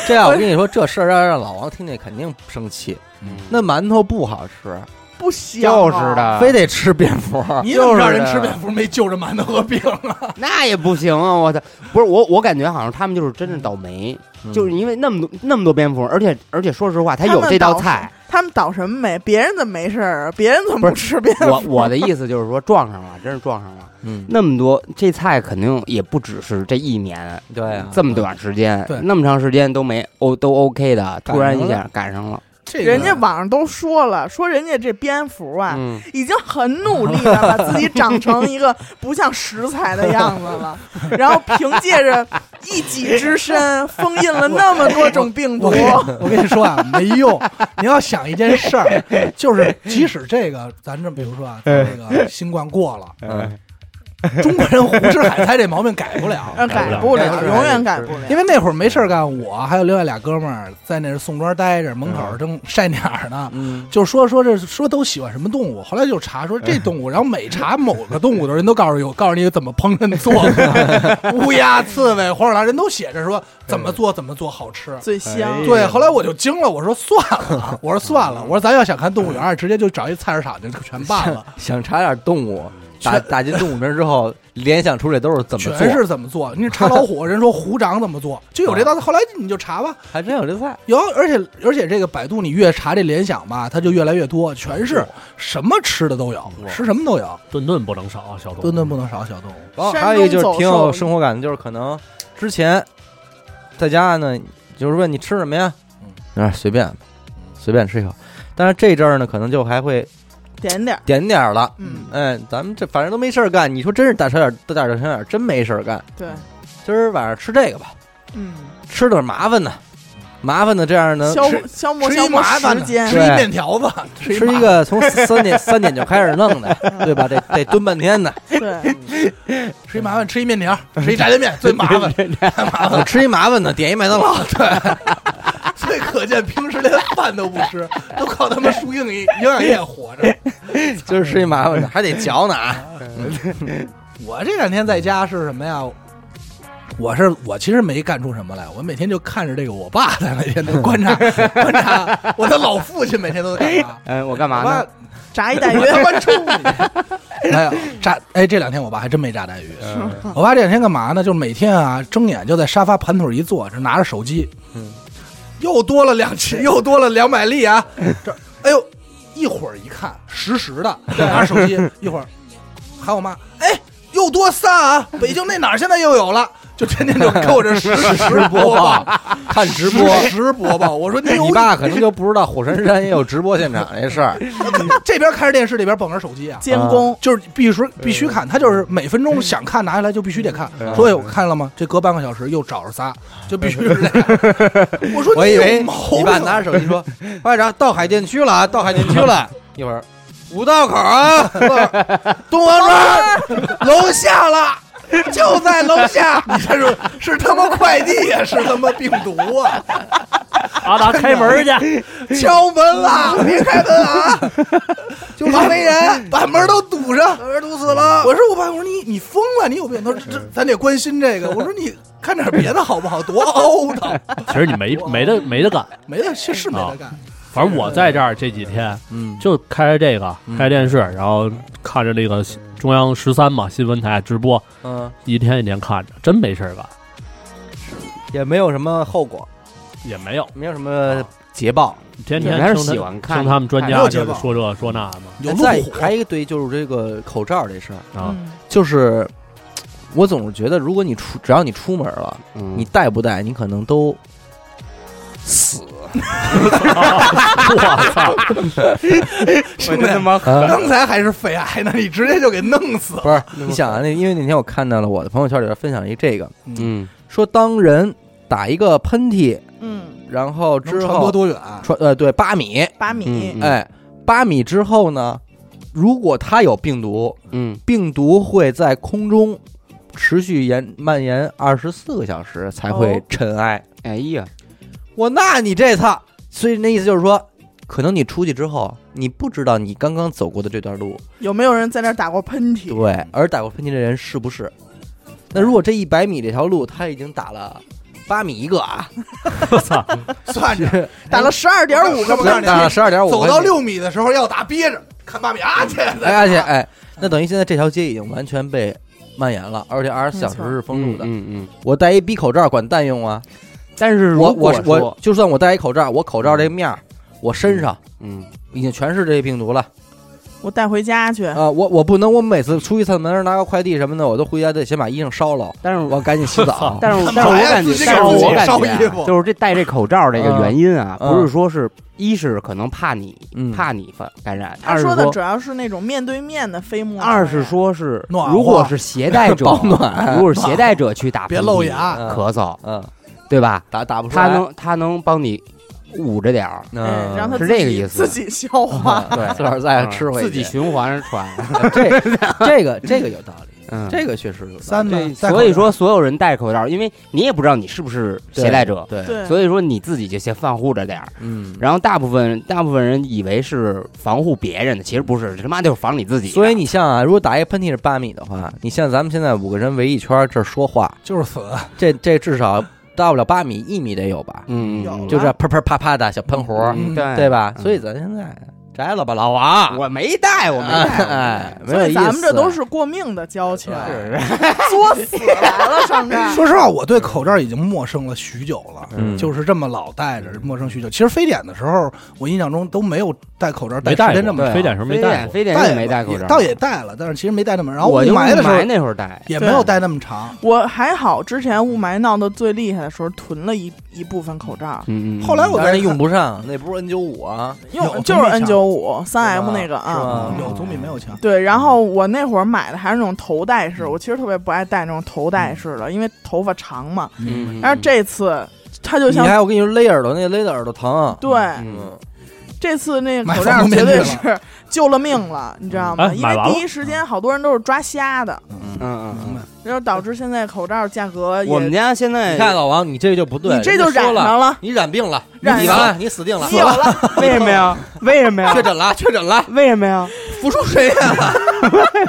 这样我跟你说，这事儿要让老王听见，肯定生气。嗯那馒头不好吃，不香就是啊，的，非得吃蝙蝠。你怎么让人吃蝙蝠没就着馒头和饼了？那也不行啊！我操，不是我，我感觉好像他们就是真的倒霉，嗯就是因为那么多那么多蝙蝠，而且而且说实话，他有这道菜。他们倒什么霉？别人怎么没事儿？别人怎么不吃蝙蝠？我我的意思就是说撞上了，真是撞上了。嗯，那么多这菜肯定也不只是这一年，对啊，这么短时间，对那么长时间都没哦都 OK 的，突然一下赶上了，这个人家网上都说了，说人家这蝙蝠啊，嗯，已经很努力的把 自己长成一个不像食材的样子了，然后凭借着一己之身封印了那么多种病毒我。跟你我跟你说啊，没用。你要想一件事儿，就是即使这个，咱这比如说啊，这个新冠过了，嗯 中国人胡吃海塞这毛病改不了。呃，改不了，永远改不了。因为那会儿没事儿干，我还有另外俩哥们儿在那宋庄待着，门口儿正晒鸟儿呢。嗯，就说说这说都喜欢什么动物，后来就查说这动物，然后每查某个动物的人都告诉有告诉你怎么烹饪做，乌鸦、刺猬、黄鼠狼人都写着说怎么做怎么做好吃。最香，对，后来我就惊了，我说算了，我说算了，我说咱要想看动物园，直接就找一菜市场就全办了，想查点动物，打打进动物名之后，联想出来都是怎么做，全是怎么做。你查老虎，人说虎掌怎么做，就有这道菜。后来你就查吧，还真有这菜。有，而且而且这个百度你越查这联想吧，它就越来越多，全是什么吃的都有，吃什么都有，顿顿不能少啊，小东。顿顿不能少小动物。然后还有一个就是挺有生活感的，就是可能之前在家呢，就是问你吃什么呀，啊随便随便吃一口，但是这阵儿呢，可能就还会点点儿，点点儿了。嗯，哎，咱们这反正都没事儿干，你说真是大小点儿大点儿小点儿，真没事儿干。对，今儿晚上吃这个吧，嗯，吃点麻烦的，麻烦的这样呢，消消磨消磨时间吃，一面条子，吃一个从三点三点就开始弄的，对吧？得得蹲半天的，对，吃一麻烦，吃一面条，吃一炸酱面最麻烦，太麻烦了。吃一麻烦的，点一麦当劳。所 以可见平时连饭都不吃，都靠他们输营营养液活着。今儿吃一麻烦的，还得嚼呢啊。我这两天在家是什么呀？我是我其实没干出什么来，我每天就看着这个我爸在每天都观察观察我的老父亲每天都在干嘛。嗯，我干嘛呢？炸一带鱼我，他妈冲你！哎呀，炸！哎，这两天我爸还真没炸带鱼。嗯我爸这两天干嘛呢？就是每天啊，睁眼就在沙发盘腿一坐，这拿着手机，嗯，又多了两千，又多了两百例啊！这，哎呦，一会儿一看实时的，拿手机一会儿喊我妈，哎，又多仨啊！北京那哪儿现在又有了，就天天就给我这实时播报，看直播。实时播报。我说你有你爸可能就不知道火神山也有直播现场这事儿。这边开着电视，这边捧着手机啊。监工，就是必须必须看，他就是每分钟想看拿下来就必须得看。所以，我看了吗？这隔半个小时又找着仨，就必须是这样。我说我以为你爸拿着手机说：“ 班长到海淀区了啊，到海淀区了。”一会儿五道口啊，东王庄楼下了，就在楼下。你这是是他妈快递呀，是他妈病毒啊！阿达开门去，敲门了，别开门啊！就是没人，把门都堵上，把门堵死了。我说我爸，我说你你疯了，你有病？他说这咱得关心这个。我说你看点别的好不好？多凹的，其实你没没得没得干。没得是是没得干。反正我在这儿这几天嗯，就开着这个，嗯开着电视，然后看着那个中央十三嘛新闻台直播，嗯，一天一天看着，真没事儿干，也没有什么后果，也没有，没有什么捷报。天天你还是喜欢看听他们专家就是说这说那嘛有路再虎，还有一堆，就是这个口罩这事儿，啊，嗯就是我总是觉得，如果你出只要你出门了，嗯你戴不戴，你可能都死。我操，兄弟，妈刚才还是肺癌呢，你直接就给弄死。了。不是，你想啊，那因为那天我看到了我的朋友圈里边分享一这个，嗯。说当人打一个喷嚏，嗯，然后之后传播多远？传呃对八米，八米。嗯，哎八米之后呢，如果它有病毒，嗯。病毒会在空中持续延蔓延二十四个小时才会哦。尘埃。哎呀，我那你这操，所以那意思就是说，可能你出去之后，你不知道你刚刚走过的这段路，有没有人在那儿打过喷嚏？对，而打过喷嚏的人是不是？那如果这一百米这条路他已经打了八米一个啊，我操，算着，打了十二点五个我告诉你打了十二点五，走到六米的时候要打憋着，看八米啊去。哎，而且哎，那等于现在这条街已经完全被蔓延了，而且二十四小时是封路的。嗯嗯，我戴一逼口罩管蛋用啊！但是如我果我我就算我戴一口罩，我口罩这面儿，我身上嗯。已经全是这病毒了。我带回家去。啊！我我不能，我每次出一次门拿个快递什么的，我都回家得先把衣裳烧了，但是我赶紧洗澡。但是但是我感觉但是我感觉烧衣服。啊，就是这戴这口罩这个原因啊，嗯。不是说是一是可能怕你嗯。怕你感感染，他二是说说的主要是那种面对面的飞沫。二是说是暖和。如果是携带者 保暖。如果是携带者去打 别喷嚏露牙。嗯。咳嗽，嗯，对吧？打打不出来，他能他能帮你捂着点儿，哎嗯，让他是这个意思自己消化。对，自个儿再吃回去自己循环着传，这这个这个有道理，嗯，这个确实有道理。所以说所有人戴口罩，因为你也不知道你是不是携带者，对，对，所以说你自己就先防护着点儿。嗯，然后大部分大部分人以为是防护别人的，其实不是，他妈就是防你自己。所以你像啊，如果打一个喷嚏是八米的话，你像咱们现在五个人围一圈儿这儿说话，就是死，这这至少到不了八米，一米得有吧？嗯，有嗯就这啪啪啪啪的小喷壶，嗯对对吧？嗯所以咱现在摘了吧，老王。我没带，我没带，哎，没所以有意思。咱们这都是过命的交情，是作死来了上这儿。说实话，我对口罩已经陌生了许久了，嗯就是这么老戴着，陌生许久。其实非典的时候，我印象中都没有戴口罩戴没戴过时间这么长，非典时候没戴非典戴也没戴口罩，倒也戴了，但是其实没戴那么。然后雾霾的时候那会儿戴，也没有戴那么长。我还好，之前雾霾闹得最厉害的时候，囤了一一部分口罩，后来我再当然用不上，那不是 N 九五啊，有用就是 N 九五三 M 那个啊。有总比没有强。对，然后我那会儿买的还是那种头戴式，我其实特别不爱戴那种头戴式的，因为头发长嘛。嗯，但是这次它就你像还我跟你说勒耳朵，那勒的耳朵疼。对嗯这次那个口罩绝对是 救了命了，你知道吗？因为第一时间好多人都是抓瞎的，嗯嗯嗯，然后导致现在口罩价格我们家现在你看老王，你这就不对，你这就染上了，你染病了，染了，你死定了，你有了，为什么呀？为什么呀确？诊了，确诊了。为什么呀？浮出谁呀？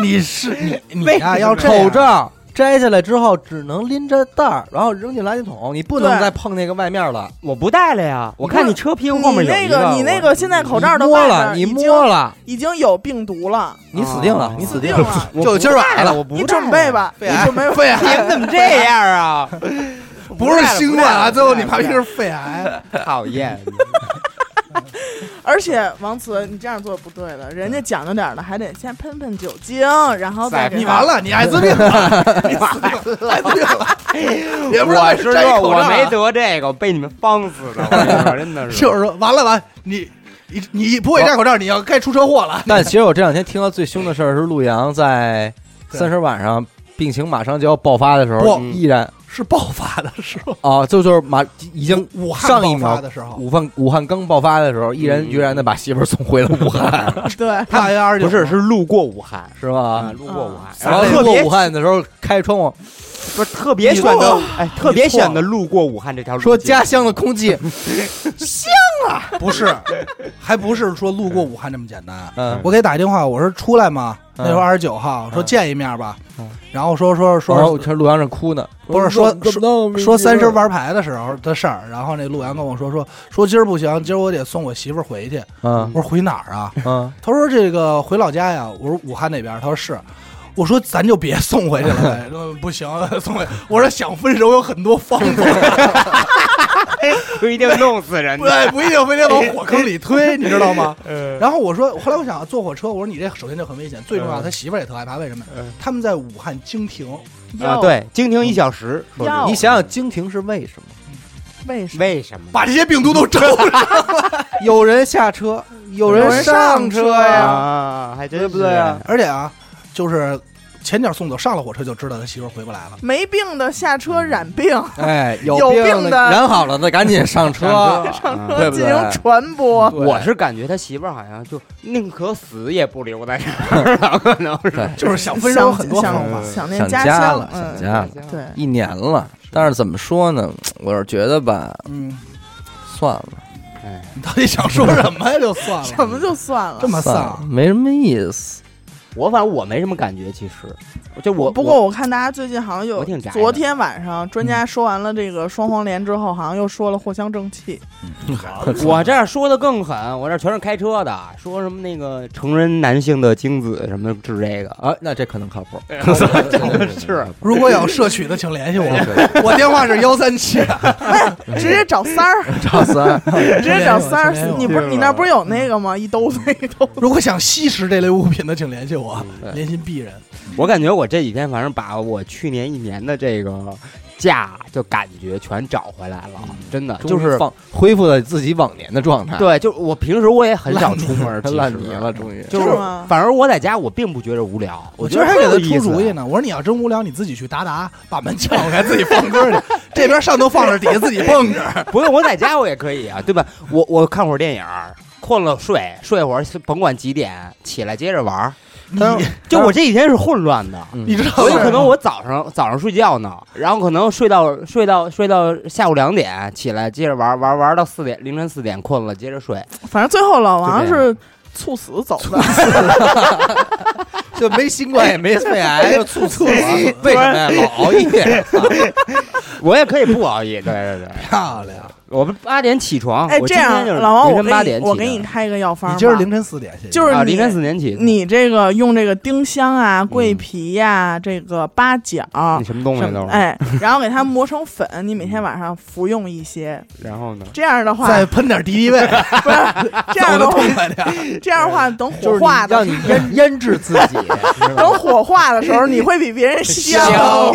你是你你呀？要这样口罩摘下来之后，只能拎着袋儿，然后扔进垃圾桶，你不能对再碰那个外面了。我不戴了呀，我看你车屁股后面你那有一个，你那我个现在口罩的你摸外了，你已经摸了，已经有病毒了，你死定了哦，你死定了。就今儿晚上了我不你戴准备吧，你准备肺癌你们怎么这样啊？不是新冠啊，最后你妈逼怕是肺癌。讨厌。而且王慈，你这样做不对的，人家讲究点儿的，还得先喷喷酒精，然后再你完了，你艾滋病了，你死定了，艾滋病了，也不知道我是摘说我没得这个，被你们方死的，我跟你说真的是。就是说完了完，你你你不会戴口罩，你要该出车祸了。但其实我这两天听到最凶的事儿是陆阳在三十晚上病情马上就要爆发的时候，依然是爆发的时候，啊，就就是马已经武汉爆上一秒发的时候，武汉武汉刚爆发的时候，毅然决然的把媳妇儿送回了武汉，对，大约二十九不是是路过武汉是啊，吧？路过武汉，然后路过武汉的时候开窗户，不是特别选的，哎，特别选的路过武汉这条路，说家乡的空气，不是，还不是说路过武汉这么简单。嗯，我给打电话，我说出来嘛，嗯那时候二十九号，说见一面吧嗯，然后说说然后说这陆阳正哭呢，不是说说说三十玩牌的时候的事儿，然后那陆阳跟我说说说今儿不行，今儿我得送我媳妇儿回去。嗯我说回哪儿啊？嗯，他说这个回老家呀。我说武汉那边，他说是。我说咱就别送回去了呗，呃 不行，送回。我说想分手有很多方法，不一定弄死人的。对，不一定非得往火坑里 推，你知道吗？嗯然后我说，后来我想坐火车，我说你这首先就很危险，最重要嗯他媳妇儿也特害怕，为什么嗯？他们在武汉经停，啊，对，经停一小时，要你想想经停是为什么？为什么？为什么？把这些病毒都招上。有人下车，有人上车呀啊，还真对不对啊？而且啊，就是前脚送走，上了火车就知道他媳妇儿回不来了。没病的下车染病，哎，有病病的 染好了的赶紧上车，上车进行传播。对我是感觉他媳妇儿好像就宁可死也不留在这儿了，可能是。对就是想分手很多想方法。想念家乡了，想嗯，家了，对，一年了。但是怎么说呢？我是觉得吧，嗯，算了，哎，你到底想说什么呀？就算了，什么就算了这。么算没什么意思。我反正我没什么感觉，其实。就我不过我看大家最近好像有昨天晚上专家说完了这个双黄连之后，好像又说了藿香正气。我这儿说的更狠，我这儿全是开车的，说什么那个成人男性的精子什么的治这个，啊，那这可能靠谱 是如果有摄取的，请联系我，我电话是幺三七。直接找三儿，找三，直接找三儿你不是你那不是有那个吗？一兜子一兜。如果想吸食这类物品的，请联系我，联系鄙人。我感觉我这几天反正把我去年一年的这个假就感觉全找回来了，真的就是放恢复了自己往年的状态，对，就我平时我也很少出门，其实烂泥了，终于。就是反正我在家我并不觉得无聊，我觉得今儿还给他出主意呢，我说你要真无聊，你自己去达达把门撬开，自己放歌去。这边上头放着，底下自己蹦着。不用我在家我也可以啊，对吧？我我看会儿电影，困了睡，睡会儿甭管几点，起来接着玩就我这几天是混乱的，嗯你知道所以可能我早上早上睡觉呢，然后可能睡到睡到睡到下午两点，起来接着玩玩玩到四点凌晨四点困了，接着睡。反正最后老王是猝死走的，就没新冠也没肺癌，就猝死了。为什么呀？老熬夜。我也可以不熬夜，对对对，漂亮。我们八点起床，哎，我这样老王，我给你我给你开一个药方吧，你今儿凌晨四点，谢谢啊，就是你凌晨四点起，你这个用这个丁香啊、桂皮呀、这个八角。你什么东西都哎，然后给它磨成粉，你每天晚上服用一些。然后呢？这样的话，再喷点敌敌畏，不是 这样的话 走得痛，快点。这样的话，等火化的让你腌 腌制自己，等火化的时候，你会比别人香。操，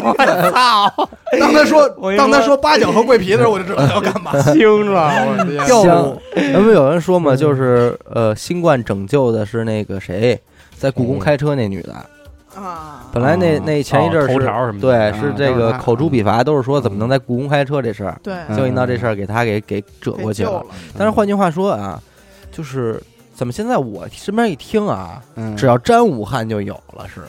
当他说当他说八角和桂皮的时候，我就知道他要干嘛。听了，我天。要香不。咱们有人说嘛，就是呃，新冠拯救的是那个谁，在故宫开车那女的。啊，本来那啊。那前一阵儿哦头是条什么的对，啊是这个口诛笔伐，都是说怎么能在故宫开车这事儿，对，嗯就因到这事儿给他给给折过去了。但是换句话说啊，就是怎么现在我身边一听啊，嗯。只要沾武汉就有了似的，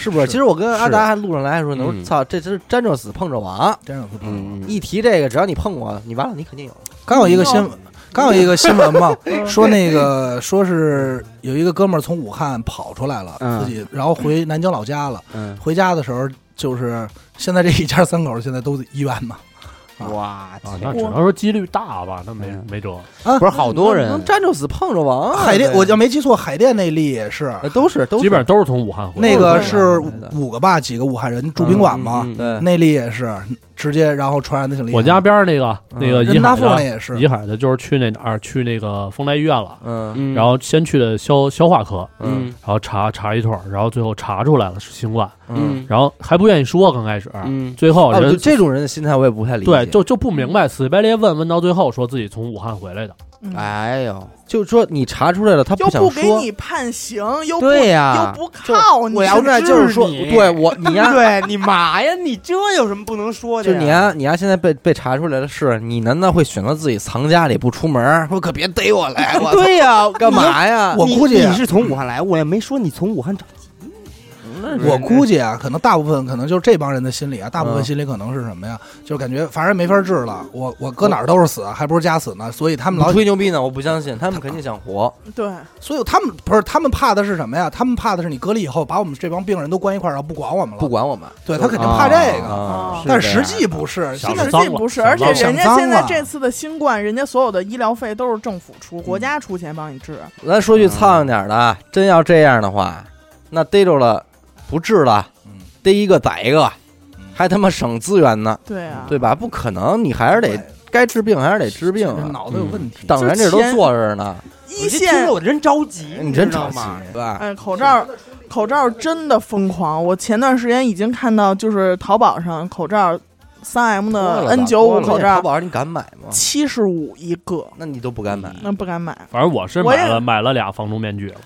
是不是？其实我跟阿达还路上来还说呢，我操，这这是沾着死碰着亡。真有嗯，一提这个，只要你碰我，你完了，你肯定有。刚有一个新闻，刚有一个新闻嘛，说那个说是有一个哥们儿从武汉跑出来了，嗯自己然后回南京老家了。嗯，回家的时候，就是现在这一家三口现在都在医院呢。哇，啊，那只能说几率大吧，那没嗯没辙。不是好多人能站着死碰着亡啊。海淀，我要没记错，海淀那例也是，呃都是都是基本上都是从武汉回来那。个是五个吧，几个武汉人住宾馆嘛，嗯嗯嗯对那例也是直接然后传染的挺厉害。我家边儿那个那个人大怡海的凤也是，银海的，就是去那哪儿去那个丰台医院了，嗯。嗯然后先去的消消化科，嗯。嗯然后查查一通儿，然后最后查出来了是新冠，嗯。然后还不愿意说，刚开始，嗯。最后哦，人就这种人的心态我也不太理解。对就就不明白，死乞白赖问问到最后说自己从武汉回来的，嗯哎呦，就是说你查出来了，他又想说。不给你判刑，又不对呀又不靠你，我要现在就是说，治你对我你呀，对 你妈呀，你这有什么不能说的呀？就你呀，你呀，现在被被查出来的是，你难道会选择自己藏家里不出门？说可别逮我来，我操对呀，干嘛呀？我估计你你是从武汉来，我也没说你从武汉找。我估计啊，可能大部分可能就是这帮人的心理啊，大部分嗯心理可能是什么呀？就是感觉反正没法治了，我我搁哪儿都是死，还不如假死呢。所以他们老吹牛逼呢？我不相信，他们肯定想活。对，所以他们不是他们怕的是什么呀？他们怕的是你隔离以后把我们这帮病人都关一块儿，然后不管我们了。不管我们对他肯定怕这个，啊，但实际不是。现在实际不是，而且人家现在这次的新冠，人家所有的医疗费都是政府出，国家出钱帮你治。咱说句苍蝇点儿的啊，真要这样的话，那逮着了不治了，嗯逮一个宰一个嗯，还他妈省资源呢，对啊，对吧？不可能，你还是得该治病还是得治病啊。脑子有问题。党员这都坐着呢，一我这听线着我真着急，你真着急吗？对吧？哎，口罩，口罩真的疯狂。我前段时间已经看到，就是淘宝上口罩，三 M 的 N 九五口罩淘罩宝上你敢买吗？七十五一个，那你都不敢买，那不敢买。反正我是我也买了买了俩防毒面具了，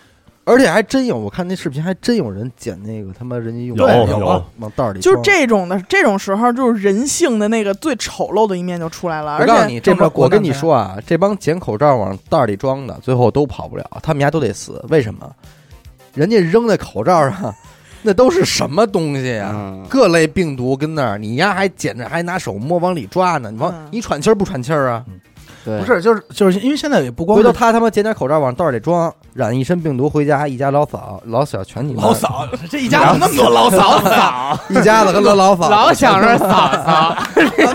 而且还真有，我看那视频还真有人捡那个他妈人家用的有往往袋里就是。这种的，这种时候就是人性的那个最丑陋的一面就出来了，而且我告诉你，这我跟你说啊，这帮捡口罩往袋里装的，最后都跑不了，他们家都得死。为什么？人家扔在口罩上，那都是什么东西呀、嗯各类病毒跟那儿，你丫还捡着，还拿手摸往里抓呢。你往、嗯你喘气儿不喘气儿啊？对不是，就是就是因为现在也不光回头他他妈捡点口罩往袋里装，染一身病毒回家，一家老嫂老小全你妈老，嫂，这一家怎么那么多老嫂子啊？一家子跟老老嫂，老想着嫂嫂，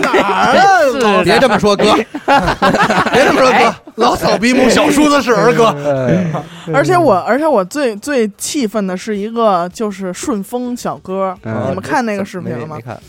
哪儿啊？老 别这么说哥，别这么说哥，老嫂比母，小叔子是儿哥。哎。而且我，而且我最最气愤的是一个就是顺丰小哥，嗯。你们看那个视频了吗？没没？看，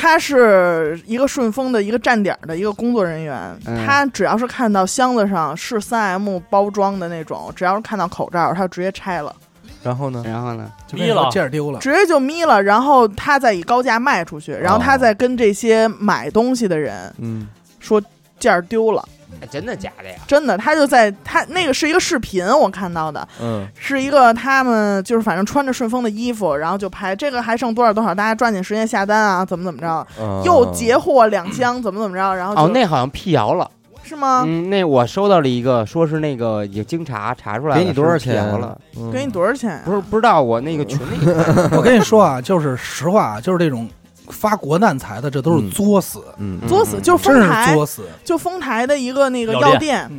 他是一个顺丰的一个站点的一个工作人员，嗯。他只要是看到箱子上是三 M 包装的那种，只要是看到口罩，他就直接拆了，然后呢？然后呢？就跟你说劲儿丢了，直接就眯了，然后他再以高价卖出去，然后他再跟这些买东西的人嗯，说件儿丢了，哎真的假的呀？真的，他就在他那个是一个视频，我看到的，嗯是一个他们就是反正穿着顺丰的衣服，然后就拍这个还剩多少多少，大家抓紧时间下单啊，怎么怎么着，嗯，又截获两箱，怎么怎么着，然后就哦，那好像辟谣了。是吗？嗯，那我收到了一个，说是那个已经查查出来了，给你多少是辟谣钱了？？嗯给你多少钱啊？不是不知道，我那个群里 看我跟你说啊，就是实话啊，就是这种发国难财的，这都是作死，嗯，作死，就是真是丰台，作死。就丰台的一个那个药药店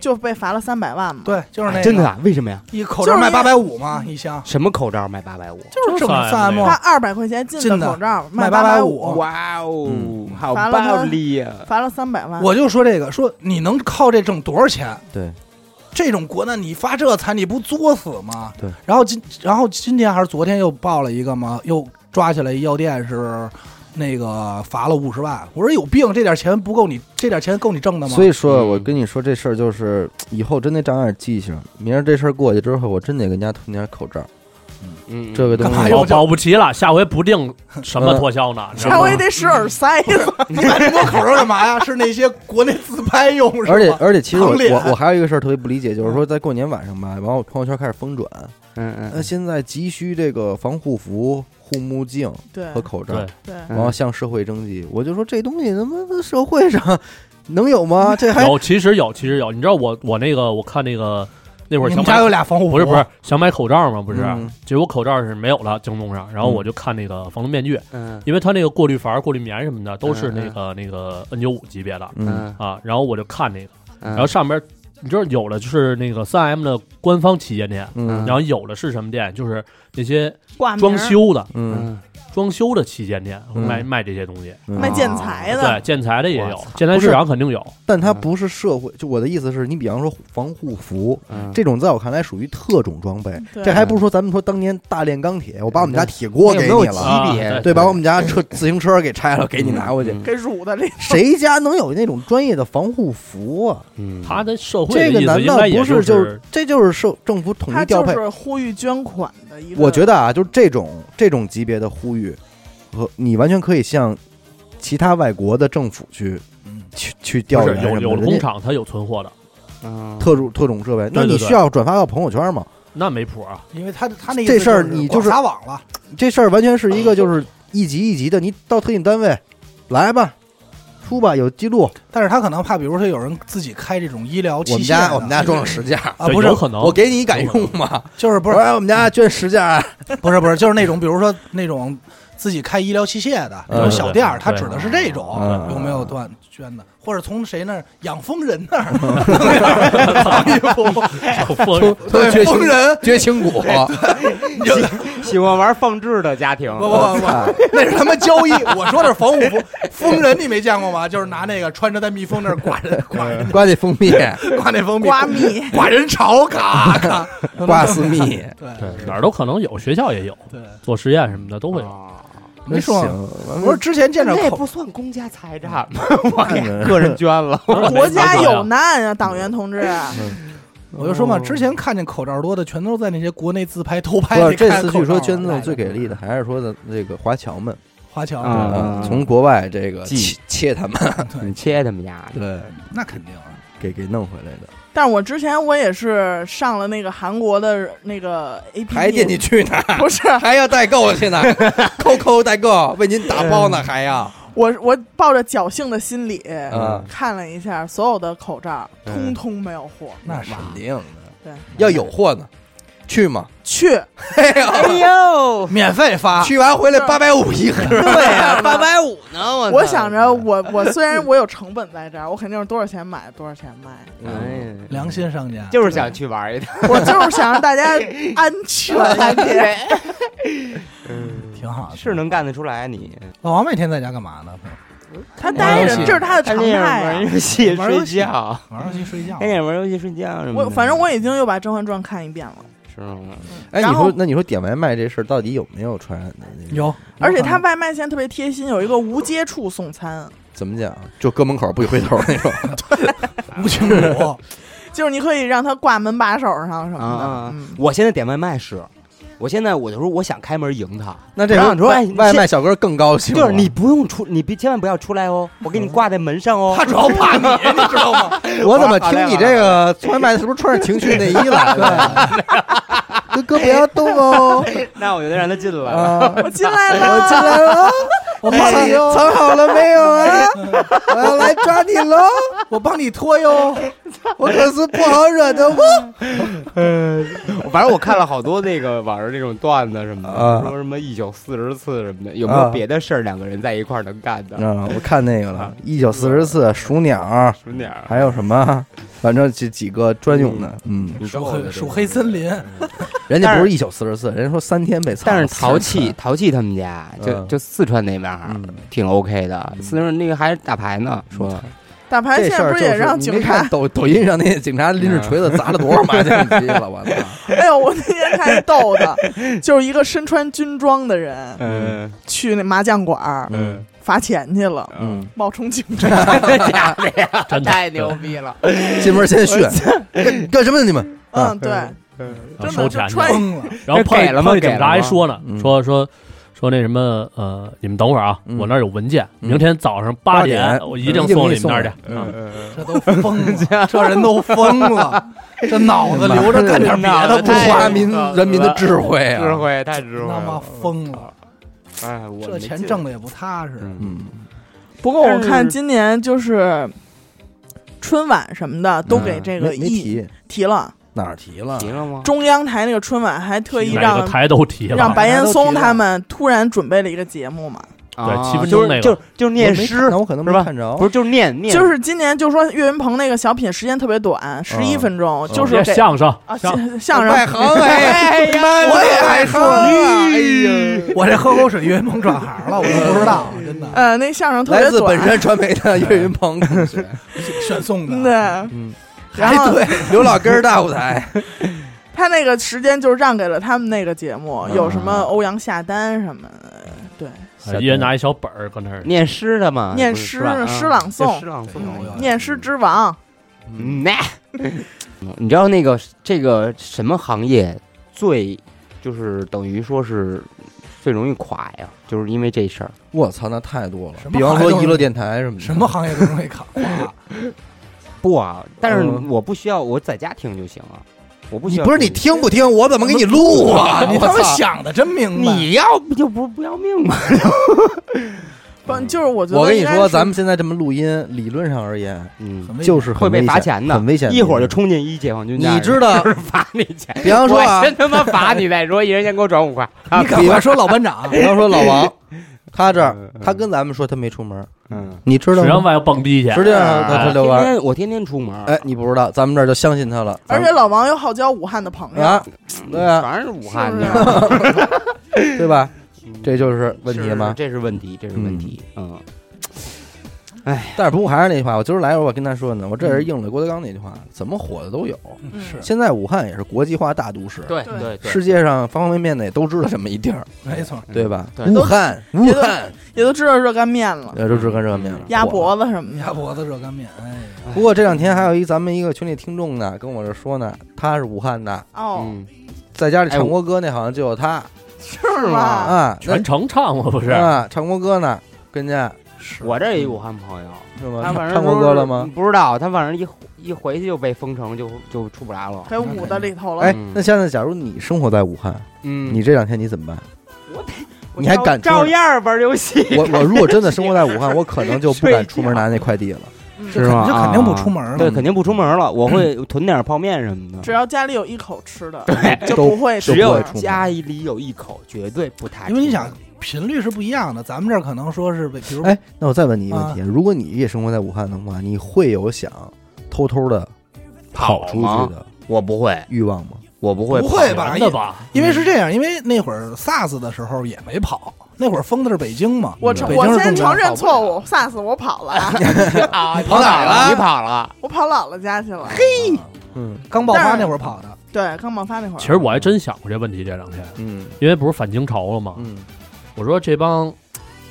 就被罚了三百万嘛。，对，就是那个真的，啊？为什么呀？一口罩卖八百五嘛，一箱，什么口罩卖八百五？就是正就是三 M 他二百块钱进进的口罩卖八850五，哇哦嗯，好暴力呀！罚了三百万。我就说这个，说你能靠这挣多少钱？对，这种国难你发这财，你不作死吗？对。然后今然后今天还是昨天又报了一个嘛，又抓起来一药店是那个罚了五十万。我说有病，这点钱不够你，这点钱够你挣的吗？所以说，嗯我跟你说这事儿，就是以后真得长点记性。明儿这事儿过去之后，我真得跟人家囤点口罩。嗯，这个东西保保不齐了，下回不定什么脱销呢。下回得使耳塞 子，你买这么多口罩干嘛呀？是那些国内自拍用？而且而且，其实我我我还有一个事儿特别不理解，就是说在过年晚上吧，完我朋友圈开始疯转，嗯嗯那现在急需这个防护服、护目镜对和口罩，对，然后向社会征集。我就说这东西他妈的社会上能有吗？这还有其实有其实有，你知道我我那个我看那个那会儿想买你家有俩防护服？不是不是想买口罩吗？不是嗯，结果口罩是没有了，京东上，然后我就看那个防毒面具，嗯。因为它那个过滤阀、过滤棉什么的都是嗯那个那个 N 九五级别的嗯。啊，然后我就看那个，嗯，然后上边你知道有的就是那个三 M 的官方旗舰店，嗯。然后有的是什么店，就是那些挂名装修的，嗯。嗯装修的旗舰店嗯。卖卖这些东西，嗯。卖建材对的，建材的也有操，建材市场肯定有。但它不是社会，就我的意思是你比方说防护服嗯。这种，在我看来属于特种装备，对。这还不如说咱们说当年大炼钢铁，我把我们家铁锅给你了，啊级别。对对，把我们家车 自行车给拆了给你拿过去，嗯。给辱的这。谁家能有那种专业的防护服啊？嗯。他的社会这个意思应难道不该也就是就是这就是社政府统他一调配？是呼吁捐款的一个，我觉得啊，就是这种这种级别的呼吁，和你完全可以向其他外国的政府去嗯。去去不是有调有的工厂它有存货的，嗯特种特种设备，那对对对。你需要转发到朋友圈吗？那没谱啊。因为他他那意这事儿你就是撒网了，这事儿完全是一个就是一级一级的，你到特定单位来吧，出吧，有记录。但是他可能怕，比如说有人自己开这种医疗器我们家我们家装了十架，啊，不是，可能。我给你敢用吗？就是不是。我们家捐十架，不是不是，就是那种比如说那种自己开医疗器械的嗯。那种小店儿，他指的是这种嗯。有没有断捐的，或者从谁那儿养蜂人那儿藏一副，风对撅蜂人。绝情谷，喜欢玩放置的家庭，不不不不，那是他妈交易。我说的是防护服，蜂人你没见过吗？就是拿那个穿着在蜜蜂那儿刮人，刮人，刮那蜂蜜，刮那蜂蜜，刮蜜，刮人潮，咔咔，刮私密，对。对哪儿都可能有，学校也有，对，做实验什么的都会有。啊没说行，我说之前见着口那也不算公家财产吗，我个人捐了。国家有难啊，党员同志。我就说嘛，之前看见口罩多的，全都在那些国内自拍偷拍。这次据说捐赠最给力的还是说的这个华侨们，华侨，啊啊，从国外这个寄切切他们，你切他们家，对，那肯定啊。给给弄回来的，但是我之前我也是上了那个韩国的那个 A P P，还惦记去呢，不是。还要代购去呢，扣扣代购为您打包呢，还要，我，我抱着侥幸的心理、嗯。看了一下所有的口罩，嗯。通通没有货。那是肯定的，对，要有货呢，去吗？去哎呦，免费发，去完回来八百五一盒，对呀，八百五呢，我我想着我我虽然我有成本在这儿，我肯定是多少钱买多少钱卖，哎呀，良心商家。就是想去玩一趟，我就是想让大家安全 一点。挺好的。是能干得出来你。老王每天在家干嘛呢？他待着，这是他的常态啊。玩游戏睡玩游戏觉，玩游戏睡觉。天天玩游戏睡觉什么的。我反正我已经又把《甄嬛传》看一遍了，是吗？哎，然后你说那你说点外卖这事儿到底有没有传染的？那个有，而且他外卖现在特别贴心，有一个无接触送餐，怎么讲？就搁门口不许回头那种。无接触，就是你可以让他挂门把手上什么的。啊啊嗯，我现在点外卖是，我现在我就说我想开门迎他，那这时候你说哎外卖小哥更高兴了，就是你不用出，你别千万不要出来哦，我给你挂在门上哦。他主要怕你，你知道吗？我怎么听你这个外卖是不是穿着情趣内衣来了？哥哥不要动哦！那我就得让他进来。啊，我进来了，我进来了，我帮你，藏好了没有啊？我要来抓你喽！我帮你拖哟。我可是不好惹的哦。反正我看了好多那个网上这种段子什么啊的，说什么一宿四十次什么的，有没有啊别的事儿两个人在一块儿能干的？啊，我看那个了，一九四十次数鸟，数点儿，还有什么？反正几几个专用的，嗯，属黑属黑森林，人家不是一宿四十四，人家说三天被操。但是淘 气淘气他们家就嗯就四川那边挺 OK 的，四川那个还打牌呢，说打牌现在不是也让警察？抖抖音上那些警察拎着锤子砸了多少麻将机了？我操！哎呦，我那天看逗的，就是一个身穿军装的人嗯去那麻将馆儿嗯罚钱去了，嗯，冒充警察。假的呀，真的。太牛逼了，进门先炫，干干什么呢你们？啊。嗯，对，收钱去的就穿疯了。然后碰给了吗？警察还说呢，嗯。说说说那什么呃，你们等会儿啊，嗯。我那儿有文件，嗯。明天早上八点点。我一定送给你们那儿去。这都疯了，这人都疯了，这脑子留着干点别的不中华花民人民的智慧啊！智慧太智慧他妈了，疯了，哎，我这钱挣的也不踏实。嗯。嗯，不过我看今年就是春晚什么的都给这个一提。提了，哪儿提了？提了吗？中央台那个春晚还特意让台都提了，让白岩松他们突然准备了一个节目嘛，啊七分就是钟那个。就就是念我没看诗那，我可能没是吧看着，不是就是念念，就是今年就说岳云鹏那个小品时间特别短，十一分钟，就是给相声啊相声行哎呀，我也爱说哎呀，我这喝口水，岳云鹏转行了，我都不知道，真的。呃，那相声特别短，来自本山传媒的岳云鹏选送的，对，嗯，然后对，刘老根儿大舞台，他那个时间就让给了他们那个节目，啊有什么欧阳夏丹什么的，一人拿一小本儿搁那儿，念诗的嘛，念诗诗朗诵。诗朗诵念诗之王，嗯，那。你知道那个这个什么行业最就是等于说是最容易垮呀？就是因为这事儿。我操，那太多了。比方说娱乐电台什么的，什么行业都容易垮，不啊，但是嗯。我不需要，我在家听就行啊。我不需要你不是你听不听？我怎么给你录啊？你他妈想的真明白，你要不就不不要命吗？不就是我觉得我跟你说，应该是咱们现在这么录音，理论上而言，嗯，很就是很会被危险罚钱的，很危险的。一会儿就冲进一解放军家，你知道就是罚你钱。比方说啊我，先他妈罚你再说，一人先给我转五块。你赶快说老班长，比方说老王，他这儿他跟咱们说他没出门，嗯，你知道吗？实际上外头蹦迪去，实际上他他遛弯儿，天天我天天出门，哎，你不知道，咱们这儿就相信他了。而且老王又好交武汉的朋友，啊，对啊，全是武汉是的，对吧？这就是问题是吗？这是问题，这是问题。嗯，但是不过还是那句话，我今儿来的时候我跟他说呢，我这是应了郭德纲那句话，怎么火的都有。嗯。是。现在武汉也是国际化大都市，对对。对对，世界上方方面面的也都知道这么一地儿，没错，对吧？对。武汉，武也都汉，也都知道热干面了，也，都知道热干面了，鸭火了。脖子什么的，鸭脖子热干面，哎，不过这两天还有一咱们一个群里听众呢，跟我这说呢，他是武汉的，哦，嗯，在家里哎唱国歌那好像就有他。是吗？啊，全程唱过不是？啊，唱国歌呢，跟家是我这也有武汉朋友，是吗？他反正唱过歌了吗？？不知道，他反正一一回去就被封城，就就出不来了。给捂在里头了。哎嗯，那现在假如你生活在武汉，嗯你这两天你怎么办？我得你还敢照样玩游戏？我我如果真的生活在武汉，我可能就不敢出门拿那快递了。嗯是吗就肯定不出门了，对，肯定不出门了。我会囤点泡面什么的。只要家里有一口吃的，对就不会只有家里有一口，绝对不太。因为你想，频率是不一样的，咱们这儿可能说是，比如哎，那我再问你一个问啊。题：如果你也生活在武汉的话，你会有想偷偷的跑出去的我不会，欲望吗？我不会，不会吧的吧？因为是这样，因为那会儿 SARS 的时候也没跑，那会儿封的是北京嘛，我我先承认错误，SARS 我跑了，啊！跑哪儿了？你跑了？我跑姥姥家去了。嘿。嗯。刚爆发那会儿跑的，对，刚爆发那会儿，其实我还真想过这问题，这两天，嗯。因为不是返京潮了吗？嗯，我说这帮，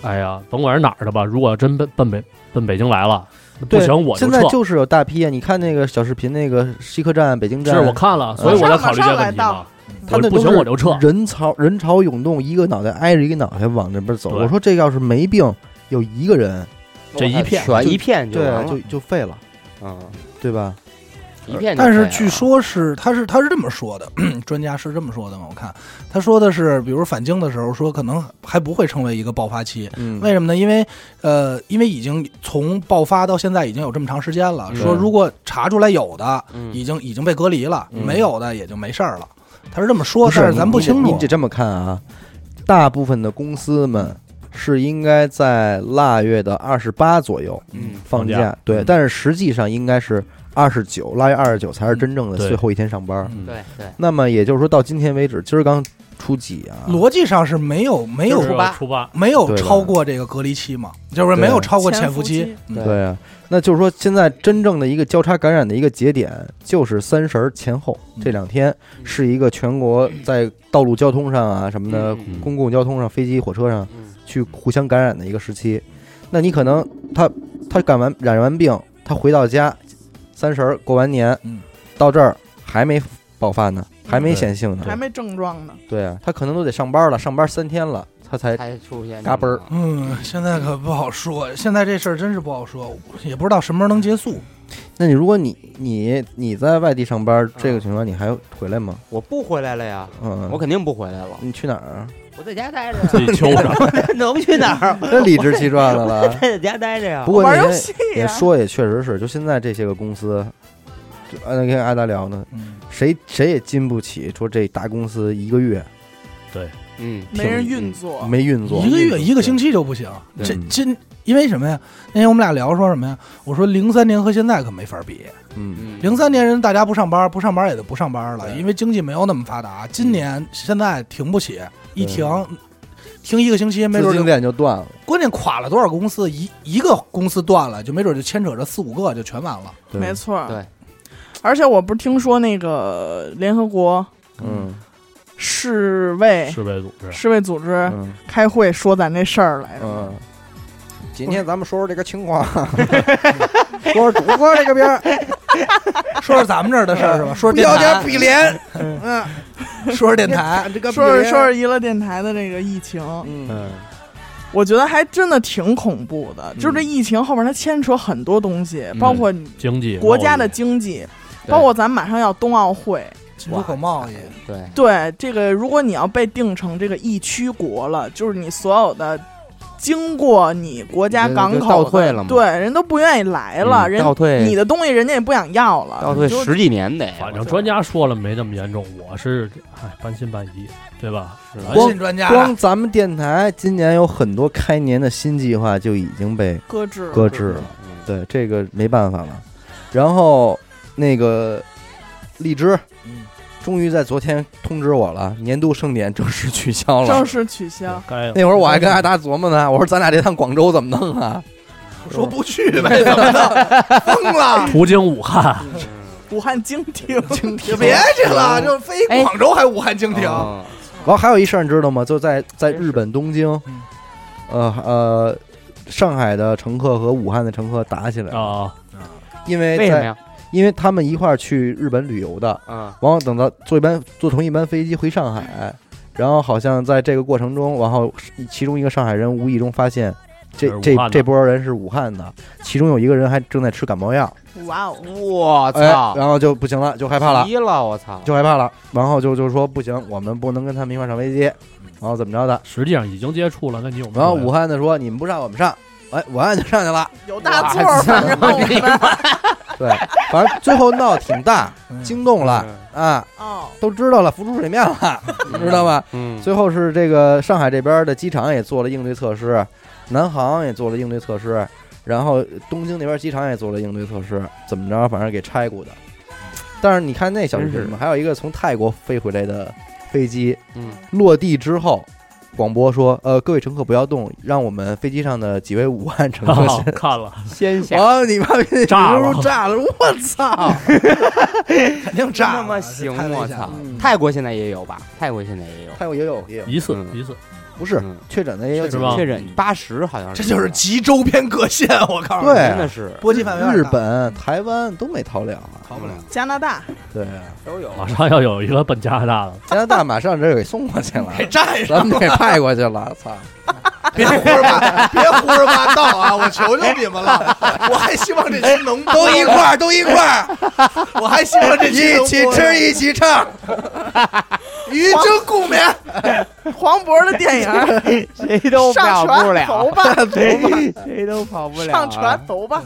哎呀，甭管是哪儿的吧，如果真奔奔北奔北京来了，不，行我就撤。现在就是有大批啊！你看那个小视频，那个西客站、北京站，是我看了，所以我在考虑这个问题嘛。他那不行我就撤。人潮人潮涌动，一个脑袋挨着一个脑袋往那边走。对我说这要是没病，有一个人，这一片全一片就对完，了就就废了，嗯，对吧？一片但是据说是他是他是这么说的，专家是这么说的嘛？我看他说的是，比如返京的时候说可能还不会成为一个爆发期，嗯，为什么呢？因为呃，因为已经从爆发到现在已经有这么长时间了，嗯说如果查出来有的，嗯已经已经被隔离了，嗯没有的也就没事儿了。他是这么说，但是咱不清楚你得。这么看啊，大部分的公司们是应该在腊月的二十八左右嗯放放假对，嗯但是实际上应该是二十九，腊月二十九才是真正的最后一天上班。嗯。对对，那么也就是说到今天为止，今儿刚初几啊？逻辑上是没有没有初八。初八，没有超过这个隔离期嘛，就是没有超过潜伏期。对啊，那就是说，现在真正的一个交叉感染的一个节点，就是三十儿前后嗯。这两天，是一个全国在道路交通上啊什么的嗯。公共交通上、飞机、火车上嗯。去互相感染的一个时期。那你可能他他感完染完病，他回到家，三十儿过完年嗯，到这儿还没爆发呢，还没显性呢。还没症状呢。对啊，他可能都得上班了，上班三天了，他才才出现嘎嘣儿嗯，现在可不好说，现在这事儿真是不好说，也不知道什么时候能结束。那你如果你你你在外地上班，这个情况你还回来吗？我不回来了呀，嗯，我肯定不回来了，你去哪儿啊？我在家待着自己揪着。能去哪儿？真理直气壮的了。在家待着呀不。过那些玩游戏呀，也说也确实是，就现在这些个公司，就按跟阿达聊呢，嗯，谁谁也经不起说这大公司一个月，对，嗯，没人运作，没运作一，个月一个星期就不行。对这今因为什么呀？那天我们俩聊说什么呀？我说零三年和现在可没法比。嗯，嗯零三年人大家不上班，不上班也就不上班了，因为经济没有那么发达。今年现在停不起，一停停一个星期，没资金准就链就断了。关键垮了多少公司，一一个公司断了，就没准就牵扯着四五个就全完了。没，错。对，而且我不是听说那个联合国嗯世卫世卫组织世卫组织嗯开会说咱这事儿来着，嗯。今天咱们说说这个情况，说说主播这个边儿，说说咱们这儿的事儿是吧？说说电要点台，比脸。嗯，说说电台，这个说说说说娱乐电台的这个疫情，嗯，嗯，我觉得还真的挺恐怖的。就是这疫情后面它牵扯很多东西，包括你经济国家的贸经济，对包括咱马上要冬奥会。进出口贸易，对，对这个，如果你要被定成这个疫区国了，就是你所有的经过你国家港口倒退了嘛。对，人都不愿意来了，嗯人倒退。你的东西人家也不想要了，倒退十几年得，反正专家说了没那么严重，我是哎半信半疑，对吧？光专家光咱们电台今年有很多开年的新计划就已经被搁置了。搁置了，嗯。对，这个没办法了。然后那个荔枝，嗯终于在昨天通知我了，年度盛典正式取消了正。式取消。该那会儿我还跟阿达琢磨呢，我说咱俩这趟广州怎么弄啊？说不去呗，怎么的？疯了！途经武汉，武汉经停，就别去了，就飞哎广州还武汉经停。哦然后还有一事儿你知道吗？就在在日本东京嗯，呃呃，上海的乘客和武汉的乘客打起来了，啊，因为在为什么呀？因为他们一块儿去日本旅游的，啊，然后等到坐一班坐同一班飞机回上海，然后好像在这个过程中，然后其中一个上海人无意中发现这这这波人是武汉的，其中有一个人还正在吃感冒药，哇哦！我哎，操，然后就不行了，就害怕了，急了，我操，就害怕了，然后就就说不行，我们不能跟他们一块儿上飞机，然后怎么着的，实际上已经接触了，那你有没有？然后武汉的说你们不上我们上，哎，文案就上去了，有大座儿，反正我们对，反正最后闹挺大，嗯惊动了啊，哦，都知道了，浮出水面了，你知道吧？嗯，最后是这个上海这边的机场也做了应对措施，南航也做了应对措施，然后东京那边机场也做了应对措施，怎么着，反正给拆过的。但是你看那小是什么，还有一个从泰国飞回来的飞机嗯，落地之后，广播说：“呃，各位乘客不要动，让我们飞机上的几位武汉乘客哦先。看了，先下，哦，你妈逼，炸了你炸了！我操！肯定炸了，那么行我操嗯！泰国现在也有吧？泰国现在也有，泰国也有也有，疑似嗯疑似，不是嗯。确诊的也有是吧确诊八十好像是，这就是极周边各县，我告诉你，对。真的是。波及范围有点日大本、台湾都没逃了啊。逃不了。加拿大。对，都有，马上要有一个奔加拿大的，加拿大马上这给送过去了，给站上，咱们给派过去了。操！别胡说八，别胡说八道啊！我求求你们了，我还希望这期能播。都一块儿，都一块儿，我还希望这期一能播。起吃，一起唱。与君共勉。黄渤的电影，谁都上跑不船走了，吧，谁都跑不了，上船走吧。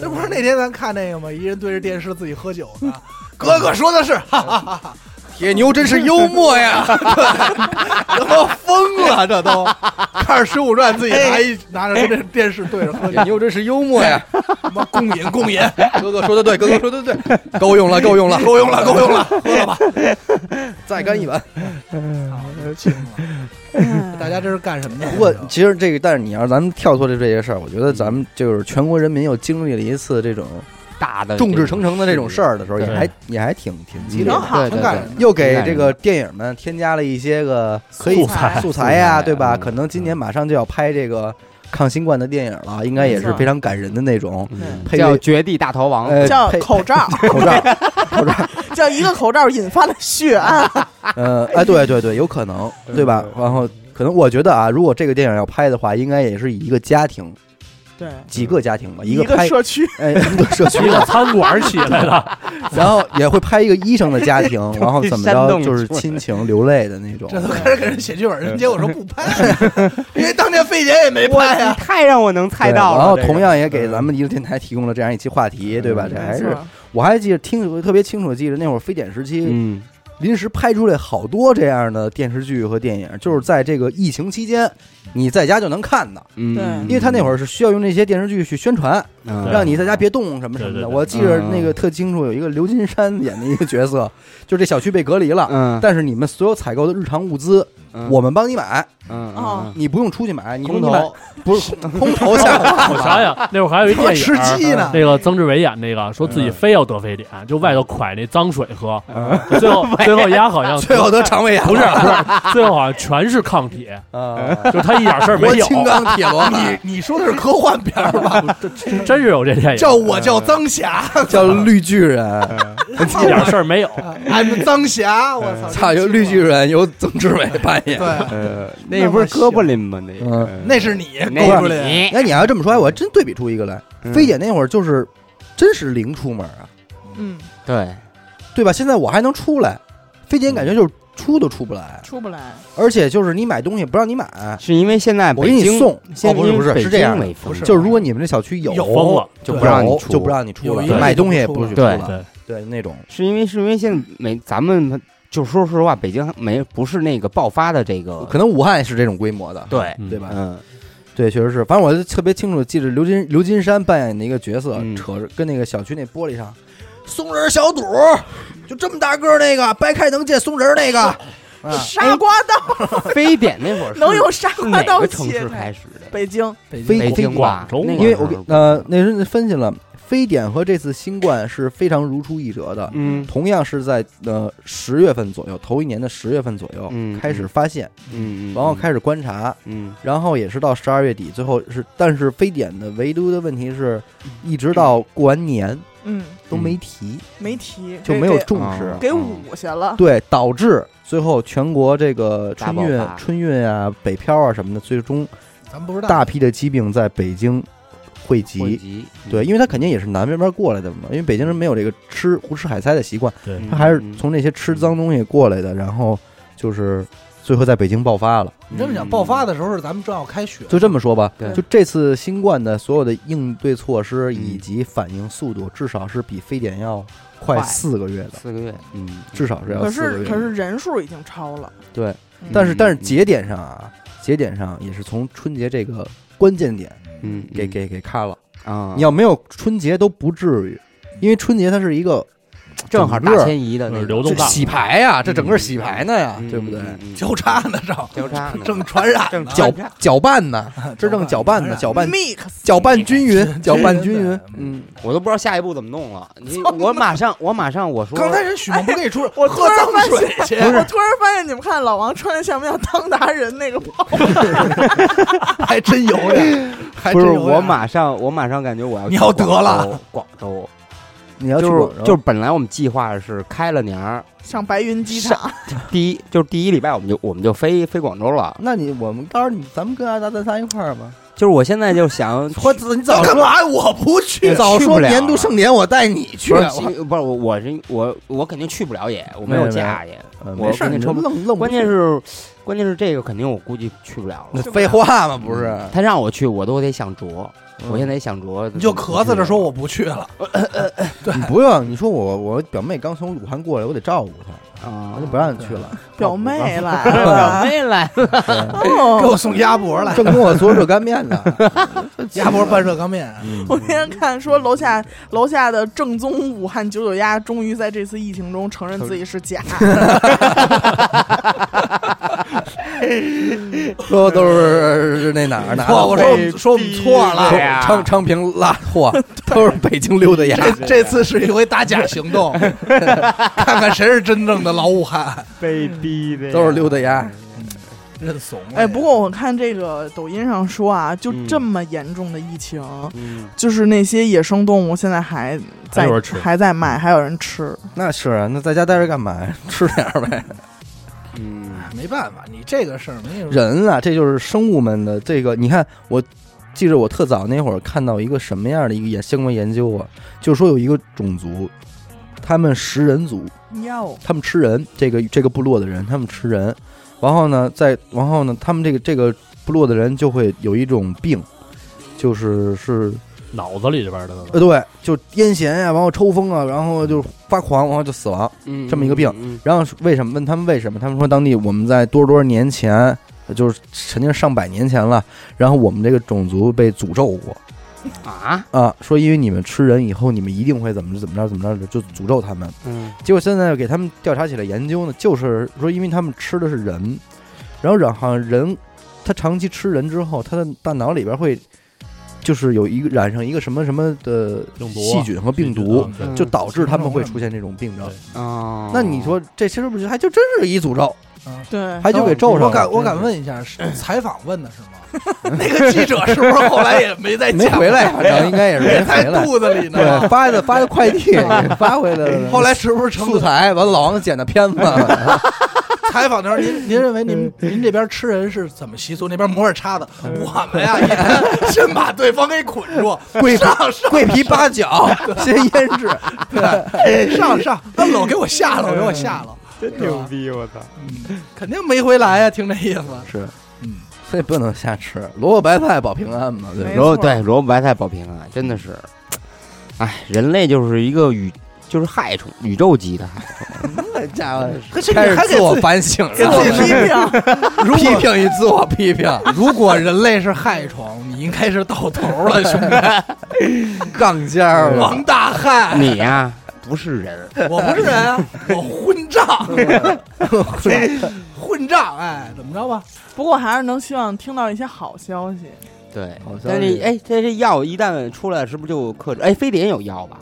这不是那天咱看那个吗？一人对着电视自己喝酒呢。哥哥说的是，哈哈哈哈，铁牛真是幽默呀！他妈疯了，这都 看着《水浒传》，自己拿一拿着这电视对着喝酒，铁牛真是幽默呀！他妈共饮共饮，哥哥说的对，哥哥说的对，够用了，够用了，够用了，够用了，喝了吧。再干一碗。清了，大家这是干什么呢？不过其实这个，但是你要是咱们跳脱这这些事儿，我觉得咱们就是全国人民又经历了一次这种大的众志成城的这种事儿的时候，也还也还挺挺激烈的。挺好对对对挺感人，又给这个电影们添加了一些个可以素材素材呀，对吧？嗯可能今年马上就要拍这个抗新冠的电影了，应该也是非常感人的那种。嗯配叫绝地大逃亡，呃，叫口罩，口罩，口罩，叫一个口罩引发的血案。呃，哎，对对对，有可能，对吧？然后可能我觉得啊，如果这个电影要拍的话，应该也是以一个家庭，对，几个家庭吧，一个拍，社区，哎，一个社区。一，个餐馆起来了，然后也会拍一个医生的家庭，然后怎么着就是亲情流泪的那种。这都开始给人写剧本，人结果说不拍，因为当年费姐也没我拍呀。太让我能猜到了。然后同样也给咱们一个电台提供了这样一期话题，对吧？这还是我还记得听特别清楚，记得那会儿非典时期，嗯，临时拍出来好多这样的电视剧和电影，就是在这个疫情期间，你在家就能看的。嗯，对因为他那会儿是需要用这些电视剧去宣传，嗯让你在家别动什么什么的。对对对我记着那个特清楚，有一个刘金山演的一个角色，就这小区被隔离了，嗯，但是你们所有采购的日常物资，嗯我们帮你买，嗯你不用出去买，你空你买投不是 空投下。我想想，那会儿还有一电影吃鸡呢。那个曾志伟演那个，说自己非要得非典，就外头蒯那脏水喝，最后 最后丫好像最后得肠胃炎不是不是，最后好像全是抗体，啊，就他一点事儿没有，青钢铁罗你你说的是科幻片儿吧？真是有这电影，叫我叫曾霞叫绿巨人，一点事儿没有。，I'm 曾霞，我操！操，由绿巨人由曾志伟扮演。对，呃，那不是哥布林吗？那个嗯那是你那勾出来。你哎，你要这么说，我还真对比出一个来。嗯非典那会儿就是真是零出门啊，嗯，对，对吧？现在我还能出来，菲姐感觉就是出都出不来，出不来。而且就是你买东西不让你买，是因为现在我给你北京送。现哦，不是不是，是这样不是就是如果你们这小区有了就不让你出，就不让你出了有一个，买东西也不许出对了，对，对那种。是因为是因为现在每咱们就说实话，北京没不是那个爆发的这个，可能武汉是这种规模的，对，嗯对吧？嗯对，确实是。反正我就特别清楚记着刘金刘金山扮演的一个角色，嗯扯着跟那个小区那玻璃上，松仁小肚，就这么大个儿那个，掰开能见松仁那个。啊，沙瓜刀 非典那会儿是能用傻是瓜刀哪个城切开市开始的？北京，北京北京吧广州那个因为我给呃那人分析了，非典和这次新冠是非常如出一辙的。嗯。同样是在呃十月份左右，头一年的十月份左右、嗯开始发现，嗯，然后开始观察，嗯。然后也是到十二月底，最后是，但是非典的唯独的问题是，一直到过完年嗯，都没提，没提就没有重视。啊，给捂下了。对，导致最后全国这个春运春运啊、北漂啊什么的，最终咱不知道。大批的疾病在北京汇集。汇集对，因为他肯定也是南边边过来的嘛，因为北京人没有这个吃胡吃海塞的习惯，他还是从那些吃脏东西过来的，然后就是最后在北京爆发了。你这么讲，爆发的时候是咱们正要开学，就这么说吧，对。就这次新冠的所有的应对措施嗯。以及反应速度，至少是比非典要快快四个月的，四个月，嗯，至少是要可四个月。是可是人数已经超了，对，嗯。但是但是嗯节点上啊，节点上也是从春节这个关键点嗯给给给看了。啊，你要没有春节都不至于，因为春节它是一个正好大迁移的那流动洗牌呀，这整个洗牌呢呀，嗯对不对？交叉呢，正交叉呢。正传染正呢，搅搅拌呢，这正搅拌呢，搅拌 mix 搅拌均匀，搅拌均匀。嗯，我都不知道下一步怎么弄了。你我马上我马上我说，刚才人许梦不跟你说，我突喝脏然发水去，我突然发现你们看老王穿的像不像汤达人那个包？还真有点，还不是真有我马上我马上感觉我要你要得了，广州你要去就是广州就是本来我们计划是开了年儿，上白云机场，第一就是第一礼拜我们就我们就飞飞广州了。那你我们到时候你咱们跟阿达咱仨一块儿吧。就是我现在就想 我你早干嘛呀？我不去，早说年度盛典我带你去不是我我我是我我肯定去不了也，我没有假也。我事儿，愣愣关键是关键是这个肯定我估计去不了了。那废话嘛，不是？他让我去，我都得想辙。嗯我现在想着，你就咳嗽着说我不去了，你不用，你说我我表妹刚从武汉过来，我得照顾她，啊我就不让你去了。表妹来了表，妹来了，给哦我送鸭脖来，正跟我做热干面呢。鸭脖拌热干面，我那天看说楼下楼下的正宗武汉九九鸭，终于在这次疫情中承认自己是假。说都是那哪儿哪儿错，我说我们说我们错了，呀昌昌平拉货，都是北京溜达鸭。这这次是一回打假行动，看看谁是真正的老武汉，被逼的都是溜达鸭。认怂了。哎，不过我看这个抖音上说啊，就嗯这么严重的疫情，嗯，就是那些野生动物现在还在还在卖，还有人吃。那是啊，那在家待着干嘛呀？吃点呗。嗯，没办法，你这个事儿没有人啊，这就是生物们的这个。你看，我记着我特早那会儿看到一个什么样的一个研相关研究啊，就是说有一个种族，他们食人族，哟，他们吃人，这个这个部落的人，他们吃人，然后呢，在然后呢，他们这个这个部落的人就会有一种病，就是是脑子里边的呃，对，就癫痫呀，然后抽风啊，然后就发狂，然后就死亡。嗯这么一个病嗯然后为什么？问他们为什么？他们说当地我们在多少多少年前，就是曾经上百年前了，然后我们这个种族被诅咒过啊，啊，说因为你们吃人以后，你们一定会怎么着怎么着怎么着的，就诅咒他们。嗯结果现在给他们调查起来研究呢，就是说因为他们吃的是人，然后然后人他长期吃人之后，他的大脑里边会就是有一个染上一个什么什么的细菌和病毒，就导致他们会出现这种病症。对哦，那你说这其实不是还就真是一诅咒，对，还就给咒上了？我敢我敢问一下，是 采访问的是吗？那个记者是不是后来也没再讲没回来，反正应该也是在回来。肚子里呢？对，发的发的快递发回来了。后来是不是成素材完，老王剪的片子，采访的时候，您您认为您您这边吃人是怎么习俗？那边摩尔叉子，我们呀，先把对方给捆住，桂上上。桂皮八角先腌制，对，上上，摁喽，给我下喽，给我下了，真牛逼，我操！肯定没回来呀，听这意思。是，嗯，所以不能瞎吃。萝卜白菜保平安嘛，对？萝卜对萝卜白菜保平安，真的是，哎，人类就是一个宇，就是害虫，宇宙级的害虫。那家伙可是开始自我反省了，批评，批评与自我批评，如果人类是害虫，你应该是到头了，兄弟，杠尖儿了。王大汉，你呀，不是人，我不是人啊，我混账，混账，哎，怎么着吧？不过还是能希望听到一些好消息。对。但是哎，这这药一旦出来，是不是就克制？哎，非典有药吧？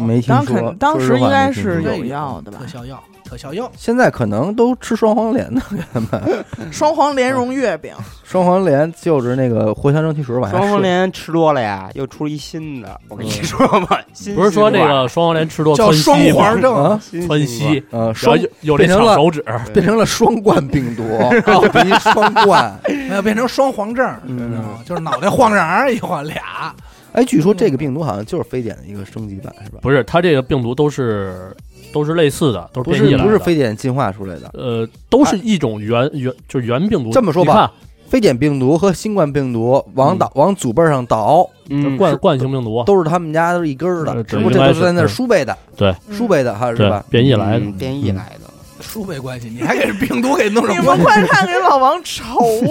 没听说当肯，当时应该是有药的吧？特？效药，特效药，现在可能都吃双黄连呢 双黄莲蓉月饼，双黄连就是那个藿香正气水往下双黄顺连吃多了呀，又出一新的。我跟你说吧，新不是说那个双黄连吃多叫窜稀吗？双黄症，啊，新窜稀，呃，然后双有有这变成了手指，变成了双冠病毒，奥迪双冠。没有变成双黄症，嗯。知道吗？就是脑袋晃瓤儿一晃俩，哎，据说这个病毒好像就是非典的一个升级版，是吧？不是它这个病毒都是都是类似的，都是不是变异来的。非典进化出来的，呃，都是一种原原就是原病毒。这么说吧非典病毒和新冠病毒往倒往祖辈上倒，嗯，冠冠性病毒，都是他们家都是一根儿的，呃只不过这都是在那输贝的，对输贝的哈是对吧？变异来的嗯。变异来的。叔辈关系，你还给病毒给弄你们上关系？快看给老王愁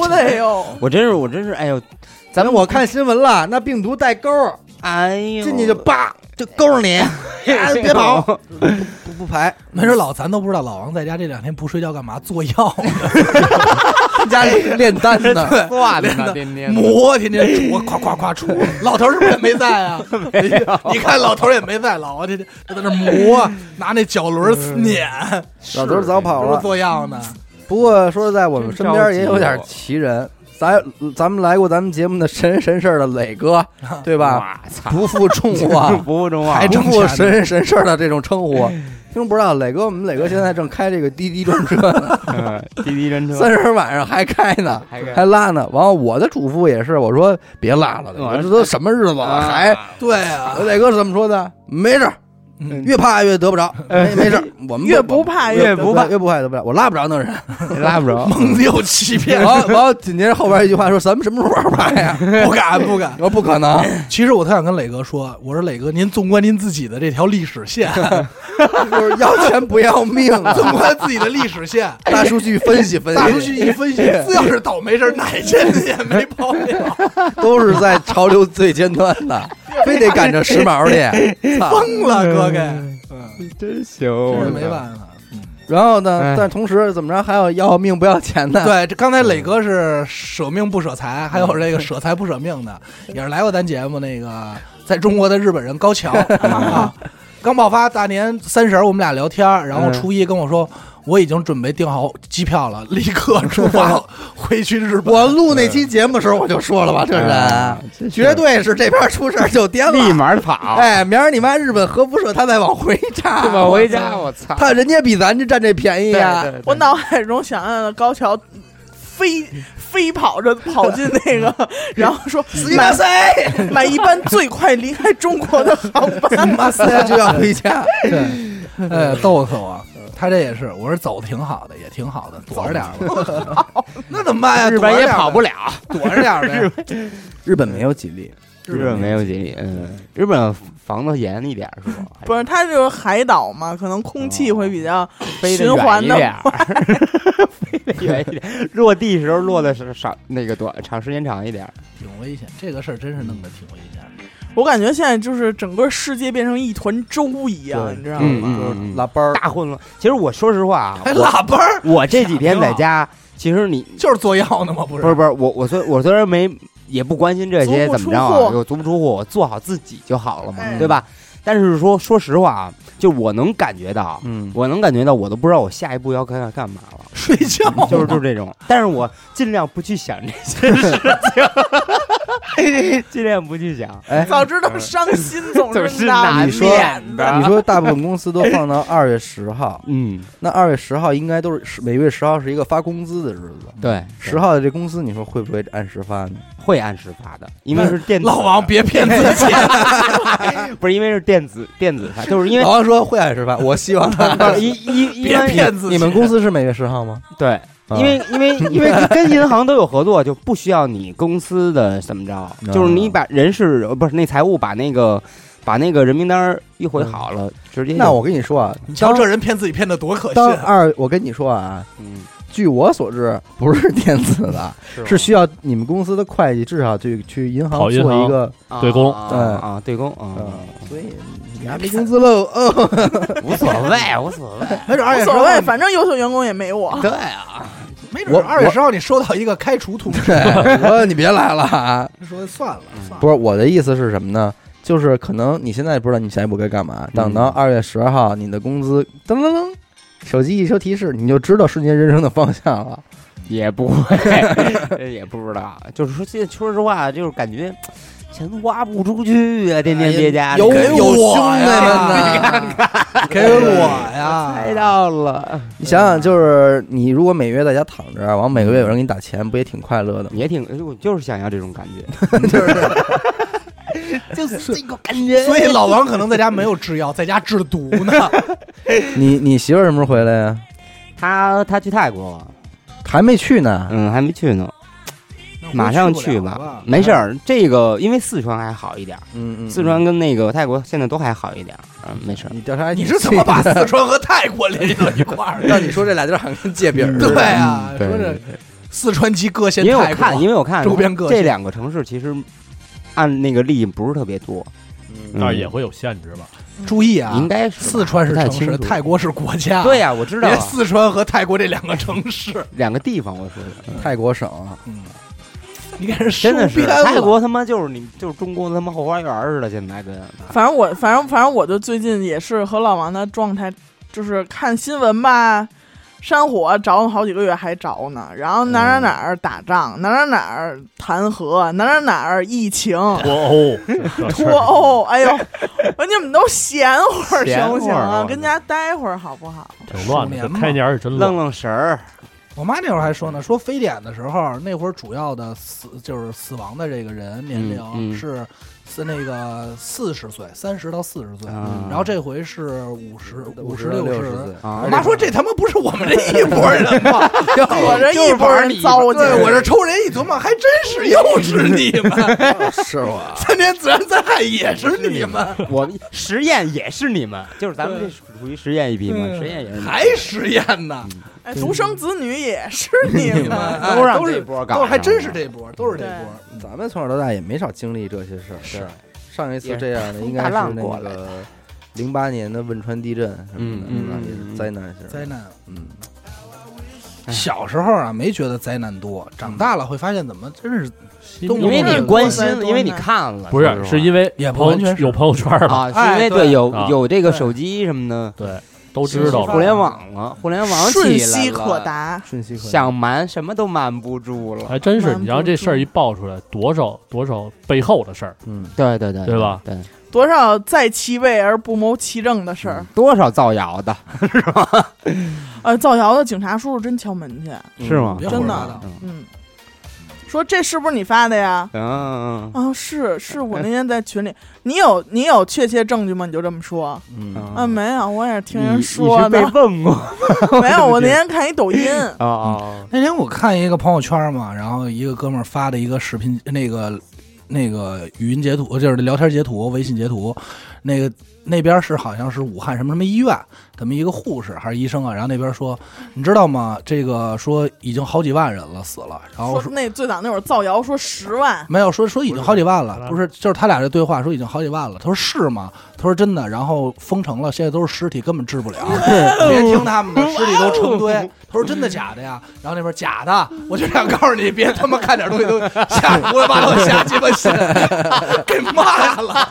的哟！我真是，我真是，哎呦，咱们我看新闻了，那病毒带钩儿，哎呦，进去就叭就勾着你，哎别跑，不不不排，没准老咱都不知道，老王在家这两天不睡觉干嘛？做药呢，家里炼丹呢，算练的呢，天天磨，天天。杵，夸夸夸杵。老头儿是不是也没在啊？你看老头儿也没在，老王天天就在那磨，拿那脚轮儿碾，老头儿早跑了。做药呢？不过说实在，我们身边也有点奇人。咱咱们来过咱们节目的神人神事儿的磊哥，对吧？不负众望，不负众望，还不挣钱呢负神人神事儿的这种称呼。听众不知道，磊哥，我们磊哥现在正开这个滴滴专车呢，嗯滴滴专车，三十晚上还开呢，还拉呢。完了我的嘱咐也是，我说别拉了，嗯这都什么日子了，还对啊，磊哥是怎么说的？没事越怕越得不着，没没事儿，我们越不怕越不怕越不怕越得不着，我拉不着那人。拉不着，蒙又欺骗，然后，然后紧接着后边一句话说：“咱们什么时候玩牌呀 不敢不？”敢 我。说：“不可能，其实我特想跟磊哥说，我说磊哥，您纵观您自己的这条历史线，就是要钱不要命啊。纵观自己的历史线，大数据分析分析，大数据一分析，只要是倒霉事儿，哪件也没跑了，都是在潮流最尖端的，非得赶着时髦去。疯了，哥给，真行，真是没办法。然后呢哎，但同时怎么着还有要命不要钱的？对，这刚才磊哥是舍命不舍财，还有这个舍财不舍命的，也是来过咱节目那个在中国的日本人高桥 啊。刚爆发大年三十儿，我们俩聊天儿，然后初一跟我说，我已经准备订好机票了，立刻出发回去日本。我录那期节目的时候我就说了吧，这人绝对是这边出事儿就颠了。立。马跑，哎，明儿你妈日本核辐射，他再往回炸，往回家，我操，他人家比咱这占这便宜呀。对对对。我脑海中想象的高桥飞飞跑着跑进那个，然后说买 买一班最快离开中国的 航班。马塞就要回家，对，哎，逗死我！他这也是，我说走的挺好的，也挺好的，躲着点儿吧。那怎么办呀？日本也跑不了，了，躲着点儿呗。日本没有几例，日本没有锦鲤，嗯，日本防的严一点是吧？不是，它就是海岛嘛，可能空气会比较循环的远一点儿，飞得远一点，落地时候落的是少那个短长时间长一点儿。挺危险，这个事儿真是弄得挺危险的。我感觉现在就是整个世界变成一团粥一样，你知道嗯吗？就是嗯拉班儿，大混乱。其实我说实话啊，喇叭儿，我这几天在家，其实你就是做药呢吗？不是，不是不是我我虽我虽然没也不关心这些怎么着啊，出户我足不出户，我做好自己就好了嘛，哎对吧？但是说说实话啊，就我能感觉到，嗯，我能感觉到，我都不知道我下一步要干干嘛了。睡觉 就是就是这种，但是我尽量不去想这些事情，尽量不去想。哎，早知道伤心总总是 难难你说免的你说大部分公司都放到二月十号，嗯，那二月十号应该都是每月十号是一个发工资的日子。对，十号的这公司，你说会不会按时发呢？会按时发的，因为是电子。老王别骗自己，不是因为是电子电子发，就是因为老王说会按时发，我希望他 一一一因别为骗自己。你们公司是每月十号吗？对。啊因为因为因为跟银行都有合作，就不需要你公司的怎么着，就是你把人事呃不是那财务把那个把那个人名单一回好了，直接那我跟你说啊，你瞧这人骗自己骗的多可当信，二，我跟你说啊，嗯据我所知，不是电子的，是是需要你们公司的会计至少去去银行跑银做一个，啊对公啊对啊对公啊，嗯，所以你还没工资喽，嗯，无所谓无所谓，没准二月十无所谓，号，反正优秀员工也没我。对啊，没准二月十号你收到一个开除通知，对，我说你别来了啊。说算了算了，不是我的意思是什么呢？就是可能你现在不知道你下一步该干嘛，等到二月十号，你的工资噔噔噔，手机一收提示，你就知道瞬间人生的方向了。也不会，也不知道，就是说，现在说实话，就是感觉钱花不出去啊，天天憋家里，有给有我兄弟们呢。给我呀，猜到了，你想想，就是你如果每月在家躺着，完每个月有人给你打钱，不也挺快乐的吗？也挺，我就是想要这种感觉，就是 这个感觉，所以老王可能在家没有制药，在家制毒呢。你你媳妇儿什么时候回来呀？他他去泰国了，还没去呢。嗯，还没去呢，马上去吧，没事儿，这个因为四川还好一点儿，嗯嗯，四川跟那个泰国现在都还好一点儿，嗯，没事儿。你调查你是怎么把四川和泰国联系到一块儿的？让你说这俩地儿好像跟界饼似的。对啊，嗯对说这四川及各县因为我泰国，看，因为我看周边各县这两个城市其实按那个例不是特别多，嗯但是也会有限制吧？注意啊，应该是吧四川是城市，不太清楚。泰国是国家。对呀，我知道别啊四川和泰国这两个城市，两个地方，我说的。嗯。泰国省啊，嗯，你给人真的是收编了泰国他妈就是你就是中国他妈后花园似的，现在跟反正我，反正反正我就最近也是和老王的状态，就是看新闻吧，山火着了好几个月还着呢，然后哪儿哪儿哪儿打仗，哪儿哪儿哪儿弹劾，哪儿哪儿哪儿疫情。脱欧，脱欧，哎呦，我你们都闲会儿行不行啊？跟家待会儿好不好？挺乱的。开年是真愣乱，愣神儿，我妈那会儿还说呢，说非典的时候，那会儿主要的死就是死亡的这个人年龄嗯嗯是是那个四十岁，三十到四十岁，嗯然后这回是五十五十十六十。岁。啊我妈说这他妈不是我们这一拨人吗？我这一拨人糟践，对，我这抽人一琢磨，还真是又是你们，是我，三年自然灾害也是你们，我实验也是你们，就是咱们这属于实验一批嘛，嗯实验也是还实验呢，哎，独生子女也是你们。哎都让都是这波搞都是还真是这波，都是这波。咱们从小到大也没少经历这些事儿。是上一次这样的应该大是那过来个零八年的汶川地震什么的，嗯是吧？嗯也是灾难性。灾难。嗯，哎小时候啊，没觉得灾难多，长大了会发现怎么真是都因为你关心因为你看了，不是，是因为为也不朋友完全有朋友圈嘛，啊，是因为哎对有啊。有这个手机什么的，对，都知道了。互联网了，互联网瞬息可达。瞬息可达。想瞒什么都瞒不住了。还真是，你让这事儿一爆出来，多少多少背后的事儿，嗯，对对对，对吧？对，多少在其位而不谋其政的事儿，多少造谣的，呃，造谣的警察叔叔真敲门去，是吗？真的。嗯，说这是不是你发的呀？嗯，啊，是是我那天在群里，你有你有确切证据吗？你就这么说嗯啊？没有，我也是听人你说你是被的，问过 没有，我那天看一抖音，啊啊？那天我看一个朋友圈嘛，然后一个哥们儿发的一个视频，那个那个语音截图，就是聊天截图、微信截图，那个那边是好像是武汉什么什么医院，他们一个护士还是医生啊，然后那边说，你知道吗？这个说已经好几万人了死了，然后那最早那会儿造谣说十万，没有说说已经好几万了，不不是，就是他俩这对话说已经好几万了。他说是吗？他说真的，然后封城了，现在都是尸体，根本治不了。别听他们的，尸体都成堆。他说真的假的呀？然后那边假的，我就想告诉你，别他妈看点东西都瞎胡说八道瞎鸡巴信，给骂了。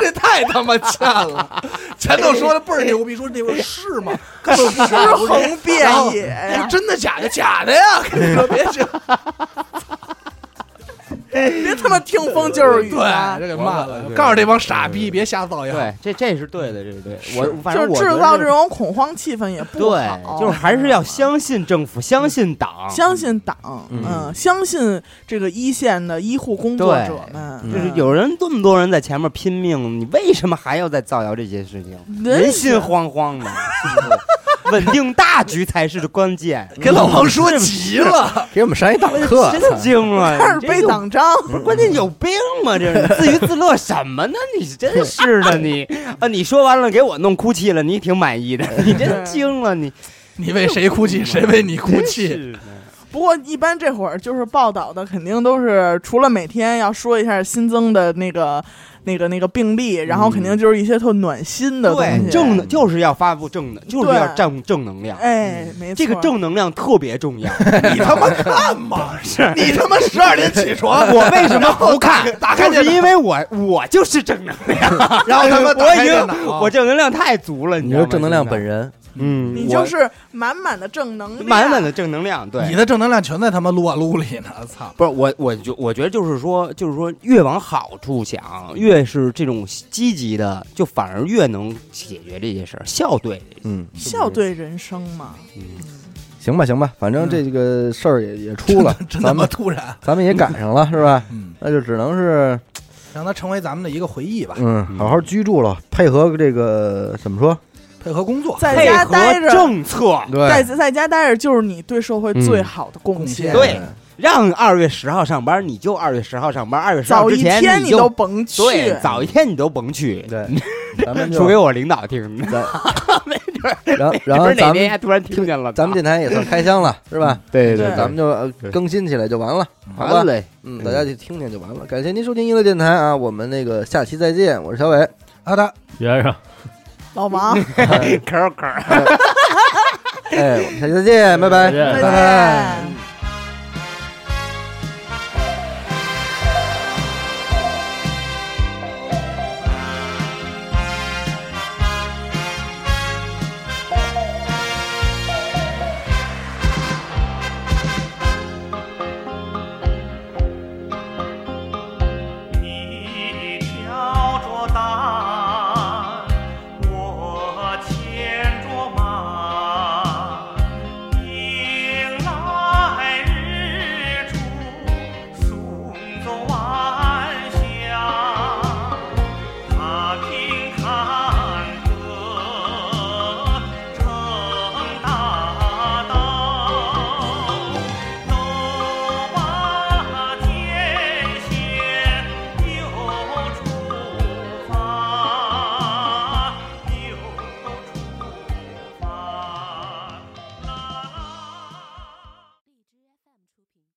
这太他妈欠了，前头说的倍儿牛逼，说那边是吗？根本不是尸横遍野呀，真的假的？假的呀！跟你说别信。别他妈听风就是雨对，啊这给骂了对。告诉这帮傻逼，别瞎造谣。对，这这是对的，这是对。我反就是正我觉得制造这种恐慌气氛也不对好，，就是还是要相信政府，相信党，相信党，嗯嗯，相信这个一线的医护工作者们，就是嗯有人这么多人在前面拼命，你为什么还要再造谣这些事情？人心惶惶的，是不是 稳定大局才是关键。给老王说急了，给我们上一党课，真惊了，开始背你这有党章，不是关键有病吗？这是 自娱自乐什么呢？你真是的，你啊！你说完了给我弄哭泣了，你挺满意的，你真惊了，你你为谁哭泣，谁为你哭泣。不过一般这会儿就是报道的，肯定都是除了每天要说一下新增的那个、那个、那个病例，然后肯定就是一些特暖心的东对西。正的就是要发布正的，就是要对正正能量。哎，没错，这个正能量特别重要。你他妈看嘛！是你他妈十二点起床，我为什么不看？打开就是因为我我就是正能量，然后他妈打我已经我正能量太足了，你知道吗是正能量本，人，嗯，你就是满满的正能量，满满的正能量，对你。的正能量全在他妈撸啊撸里呢！操！不是我，我觉我觉得就是说，就是说，越往好处想，越是这种积极的，就反而越能解决这些事儿，笑对。嗯，笑对人生嘛。嗯，行吧行吧，反正这个事儿也也出了，真他 咱们妈突然。咱们也赶上了，是吧？嗯，那就只能是让它成为咱们的一个回忆吧，嗯，好好居住了，配合这个怎么说？配合工作。在家待着，政策，在在家待着就是你对社会最好的贡献。嗯对让二月十号上班，你就二月十号上班，二月十号早一之前你都甭去，对，早一天你都甭去，对，咱们就说给我领导听的。然后然后不是哪咱们天还突然听见了，咱们电台也算开箱了，是吧？对对咱们就更新起来就完了，好？嘞，嗯，大家就听听就完了。感谢您收听娱乐电台啊，我们那个下期再见，我是小伟，好的，约上。老王，可可。哎，我们下期再见，拜拜再见再见。